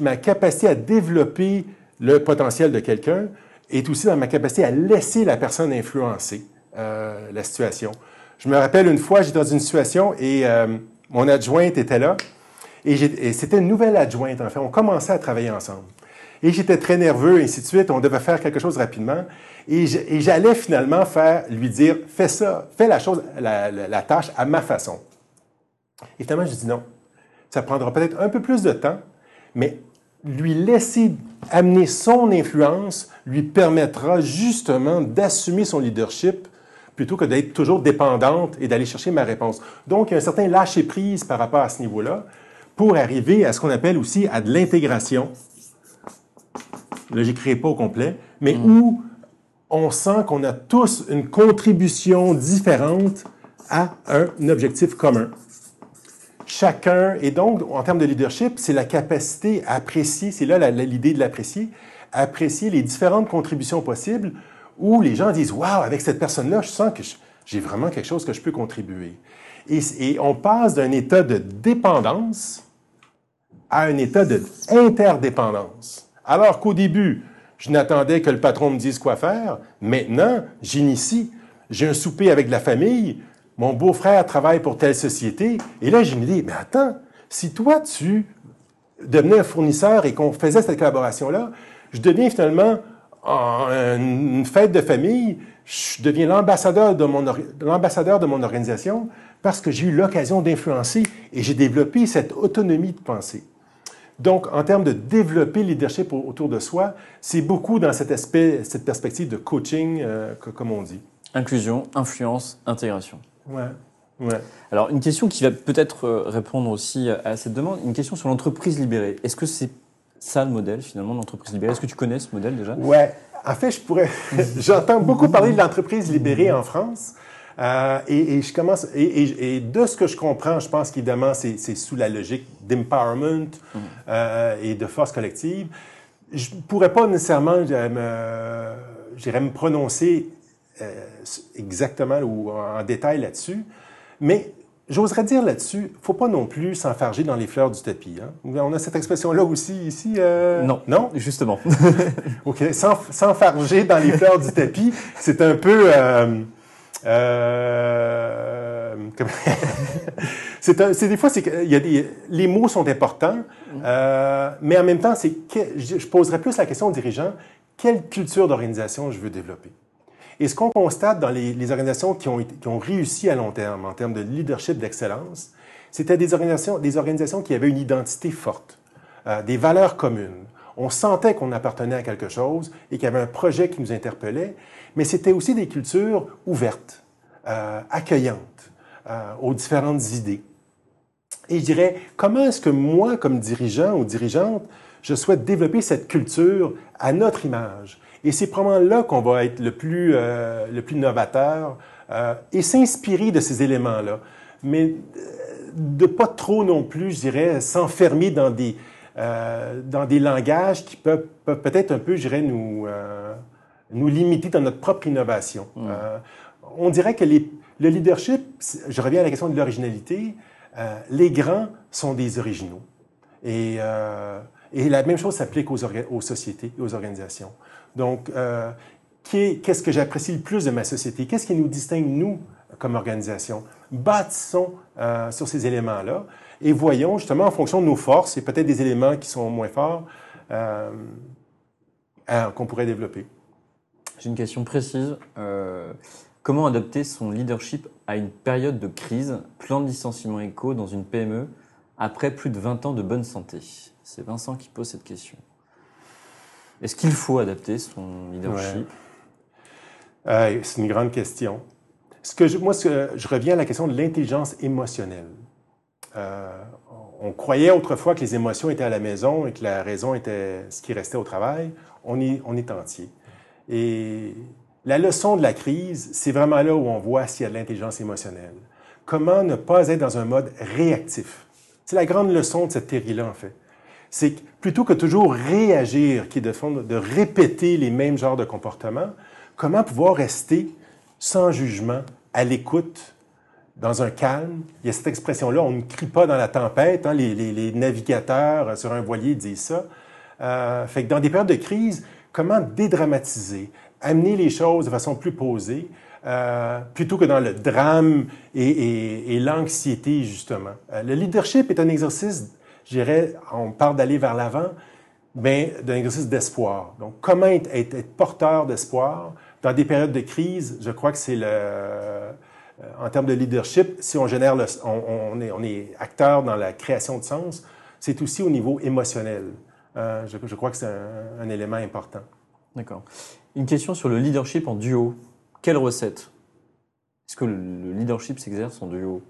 ma capacité à développer le potentiel de quelqu'un est aussi dans ma capacité à laisser la personne influencer euh, la situation. Je me rappelle une fois, j'étais dans une situation et euh, mon adjointe était là et, c'était une nouvelle adjointe, en fait. On commençait à travailler ensemble. Et j'étais très nerveux, et ainsi de suite. On devait faire quelque chose rapidement. Et j'allais finalement faire, lui dire, fais ça, fais la chose, la, tâche à ma façon. Et finalement, je dis non. Ça prendra peut-être un peu plus de temps, mais lui laisser amener son influence lui permettra justement d'assumer son leadership plutôt que d'être toujours dépendante et d'aller chercher ma réponse. Donc, il y a un certain lâcher-prise par rapport à ce niveau-là pour arriver à ce qu'on appelle aussi à de l'intégration. Là, j'écris pas au complet, mais mm. où on sent qu'on a tous une contribution différente à un objectif commun. Chacun, et donc, en termes de leadership, c'est la capacité à apprécier, c'est là l'idée de l'apprécier, apprécier les différentes contributions possibles où les gens disent Waouh, avec cette personne-là, je sens que j'ai vraiment quelque chose que je peux contribuer. Et, et on passe d'un état de dépendance à un état d'interdépendance. Alors qu'au début, je n'attendais que le patron me dise quoi faire. Maintenant, j'initie. J'ai un souper avec la famille. Mon beau-frère travaille pour telle société. Et là, je me dis, mais attends, si toi, tu devenais un fournisseur et qu'on faisait cette collaboration-là, je deviens finalement une fête de famille, je deviens l'ambassadeur de mon, l'ambassadeur de mon organisation parce que j'ai eu l'occasion d'influencer et j'ai développé cette autonomie de pensée. Donc, en termes de développer le leadership autour de soi, c'est beaucoup dans cet aspect, cette perspective de coaching, euh, comme on dit. Inclusion, influence, intégration. Ouais. Ouais. Alors, une question qui va peut-être euh, répondre aussi à cette demande, une question sur l'entreprise libérée. Est-ce que c'est ça le modèle finalement de l'entreprise libérée Est-ce que tu connais ce modèle déjà? Ouais. En fait, je pourrais. J'entends beaucoup parler de l'entreprise libérée en France. Euh, et, je commence, et, de ce que je comprends, je pense qu'évidemment, c'est sous la logique d'empowerment mm. euh, et de force collective. Je ne pourrais pas nécessairement, me, me prononcer euh, exactement ou en détail là-dessus, mais J'oserais dire là-dessus, faut pas non plus s'enfarger dans les fleurs du tapis. Hein? On a cette expression-là aussi ici. Non. Non, justement. ok, s'enfarger dans les fleurs du tapis, c'est un peu. Euh, c'est des fois, c'est y a des, les mots sont importants, euh, mais en même temps, c'est je poserais plus la question aux dirigeants quelle culture d'organisation je veux développer? Et ce qu'on constate dans les, organisations qui ont, qui ont, réussi à long terme en termes de leadership d'excellence, c'était des organisations, des organisations qui avaient une identité forte, euh, des valeurs communes. On sentait qu'on appartenait à quelque chose et qu'il y avait un projet qui nous interpellait, mais c'était aussi des cultures ouvertes, euh, accueillantes euh, aux différentes idées. Et je dirais, comment est-ce que moi, comme dirigeant ou dirigeante, je souhaite développer cette culture à notre image? Et c'est probablement là qu'on va être le plus, euh, le plus novateur euh, et s'inspirer de ces éléments-là. Mais euh, de pas trop non plus, je dirais, s'enfermer dans des, euh, dans des langages qui peuvent, peuvent peut-être un peu, je dirais, nous, nous limiter dans notre propre innovation. Mm. Euh, on dirait que les, le leadership, je reviens à la question de l'originalité, les grands sont des originaux. Et, et la même chose s'applique aux, aux sociétés, aux organisations. Donc, euh, qu'est-ce que j'apprécie le plus de ma société? Qu'est-ce qui nous distingue, nous, comme organisation? Bâtissons euh, sur ces éléments-là et voyons justement en fonction de nos forces et peut-être des éléments qui sont moins forts euh, qu'on pourrait développer. J'ai une question précise. comment adapter son leadership à une période de crise, plan de licenciement éco dans une PME, après plus de 20 ans de bonne santé C'est Vincent qui pose cette question. Est-ce qu'il faut adapter son leadership? Euh, C'est une grande question. Moi, je reviens à la question de l'intelligence émotionnelle. Euh, on croyait autrefois que les émotions étaient à la maison et que la raison était ce qui restait au travail. On on est entier. Et la leçon de la crise, c'est vraiment là où on voit s'il y a de l'intelligence émotionnelle. Comment ne pas être dans un mode réactif? C'est la grande leçon de cette théorie-là, en fait c'est plutôt que toujours réagir, qui est de, fond, de répéter les mêmes genres de comportements, comment pouvoir rester sans jugement, à l'écoute, dans un calme? Il y a cette expression-là, on ne crie pas dans la tempête. Hein, les, navigateurs sur un voilier disent ça. Euh, fait que dans des périodes de crise, comment dédramatiser, amener les choses de façon plus posée, euh, plutôt que dans le drame et l'anxiété, justement? Euh, le leadership est un exercice je on parle d'aller vers l'avant, mais d'un exercice d'espoir. Donc, comment être, porteur d'espoir dans des périodes de crise, je crois que c'est le, euh, en termes de leadership, si on génère, on, est, acteur dans la création de sens, c'est aussi au niveau émotionnel. Euh, je, crois que c'est un, élément important. D'accord. Une question sur le leadership en duo. Quelle recette? Est-ce que le leadership s'exerce en duo?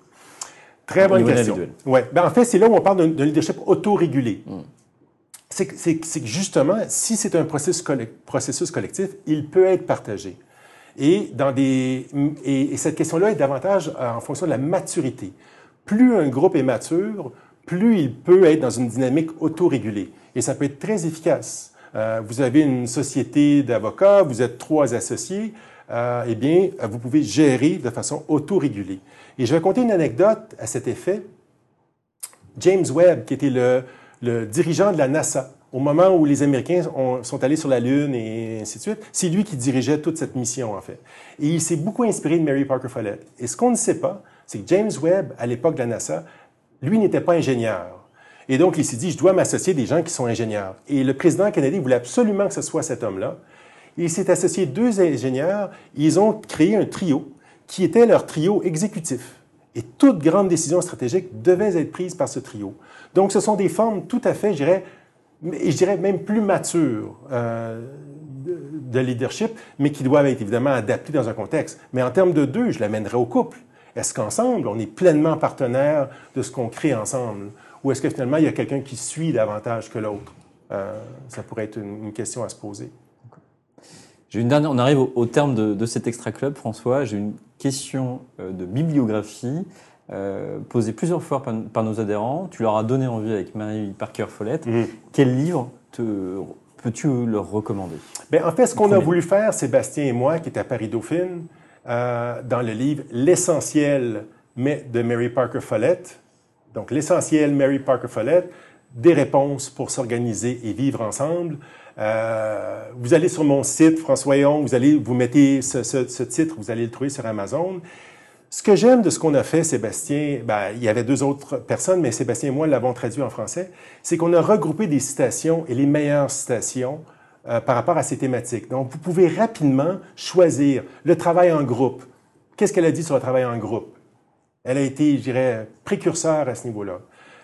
Très bonne question. Ouais. Ben, en fait, c'est là où on parle d'un leadership autorégulé. Mm. C'est que- justement, si c'est un processus, colle- processus collectif, il peut être partagé. Et, dans des, et, et cette question-là est davantage euh, en fonction de la maturité. Plus un groupe est mature, plus il peut être dans une dynamique autorégulée. Et ça peut être très efficace. Euh, vous avez une société d'avocats, vous êtes trois associés, euh, eh bien, euh, vous pouvez gérer de façon autorégulée. Et je vais conter une anecdote à cet effet. James Webb, qui était le, dirigeant de la NASA, au moment où les Américains ont- sont allés sur la Lune et ainsi de suite, c'est lui qui dirigeait toute cette mission, en fait. Et il s'est beaucoup inspiré de Mary Parker Follett. Et ce qu'on ne sait pas, c'est que James Webb, à l'époque de la NASA, lui n'était pas ingénieur. Et donc, il s'est dit, je dois m'associer des gens qui sont ingénieurs. Et le président canadien voulait absolument que ce soit cet homme-là. Il s'est associé deux ingénieurs. Ils ont créé un trio qui était leur trio exécutif. Et toute grande décision stratégique devait être prise par ce trio. Donc, ce sont des formes tout à fait, je dirais, même plus matures euh, de, de leadership, mais qui doivent être évidemment adaptées dans un contexte. Mais en termes de deux, je l'amènerais au couple. Est-ce qu'ensemble, on est pleinement partenaire de ce qu'on crée ensemble? Ou est-ce que finalement, il y a quelqu'un qui suit davantage que l'autre? Euh, ça pourrait être une question à se poser. Une dernière, on arrive au, au terme de, de cet extra club, François. J'ai une question euh, de bibliographie euh, posée plusieurs fois par, par nos adhérents. Tu leur as donné envie avec Marie Parker Follett. Mhm. Quel livre te, peux-tu leur recommander? Bien, en fait, ce qu'on a voulu faire, Sébastien et moi, qui est à Paris-Dauphine, euh, dans le livre L'essentiel de Mary Parker Follett, donc L'essentiel Mary Parker Follett, des réponses pour s'organiser et vivre ensemble. Euh, vous allez sur mon site, François Héon, vous allez, vous mettez ce, ce- ce titre, vous allez le trouver sur Amazon. Ce que j'aime de ce qu'on a fait, Sébastien, ben, il y avait deux autres personnes, mais Sébastien et moi l'avons traduit en français, c'est qu'on a regroupé des citations et les meilleures citations euh, par rapport à ces thématiques. Donc, vous pouvez rapidement choisir le travail en groupe. Qu'est-ce qu'elle a dit sur le travail en groupe? Elle a été, je dirais, précurseur à ce niveau-là.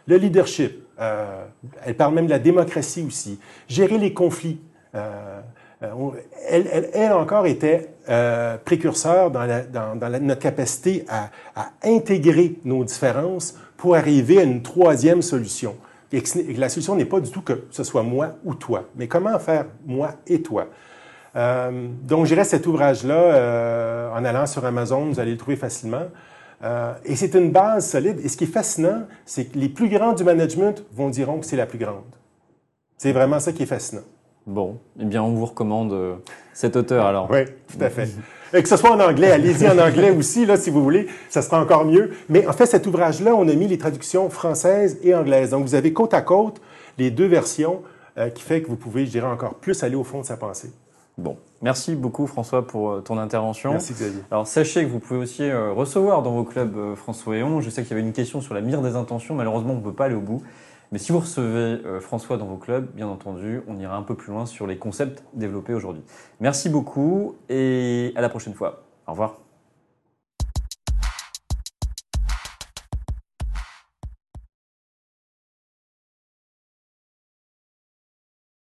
Le leadership, euh, elle parle même de la démocratie aussi. Gérer les conflits. Euh, euh, elle, elle, encore était précurseur dans, notre capacité à, intégrer nos différences pour arriver à une troisième solution. Et la solution n'est pas du tout que ce soit moi ou toi, mais comment faire moi et toi. Donc, j'irai cet ouvrage-là en allant sur Amazon, vous allez le trouver facilement. Euh, et c'est une base solide. Et ce qui est fascinant, c'est que les plus grands du management vont diront que c'est la plus grande. C'est vraiment ça qui est fascinant. Bon, eh bien, on vous recommande euh, cet auteur alors. Oui, tout à fait. Et que ce soit en anglais, allez-y en anglais aussi, là, si vous voulez, ça sera encore mieux. Mais en fait, cet ouvrage-là, on a mis les traductions françaises et anglaises. Donc, vous avez côte à côte les deux versions euh, qui fait que vous pouvez, je dirais, encore plus aller au fond de sa pensée. Bon, merci beaucoup François pour euh, ton intervention. Merci, Xavier. Alors sachez que vous pouvez aussi euh, recevoir dans vos clubs euh, François Héon. Je sais qu'il y avait une question sur la mire des intentions. Malheureusement, on ne peut pas aller au bout. Mais si vous recevez François dans vos clubs, bien entendu, on ira un peu plus loin sur les concepts développés aujourd'hui. Merci beaucoup et à la prochaine fois. Au revoir.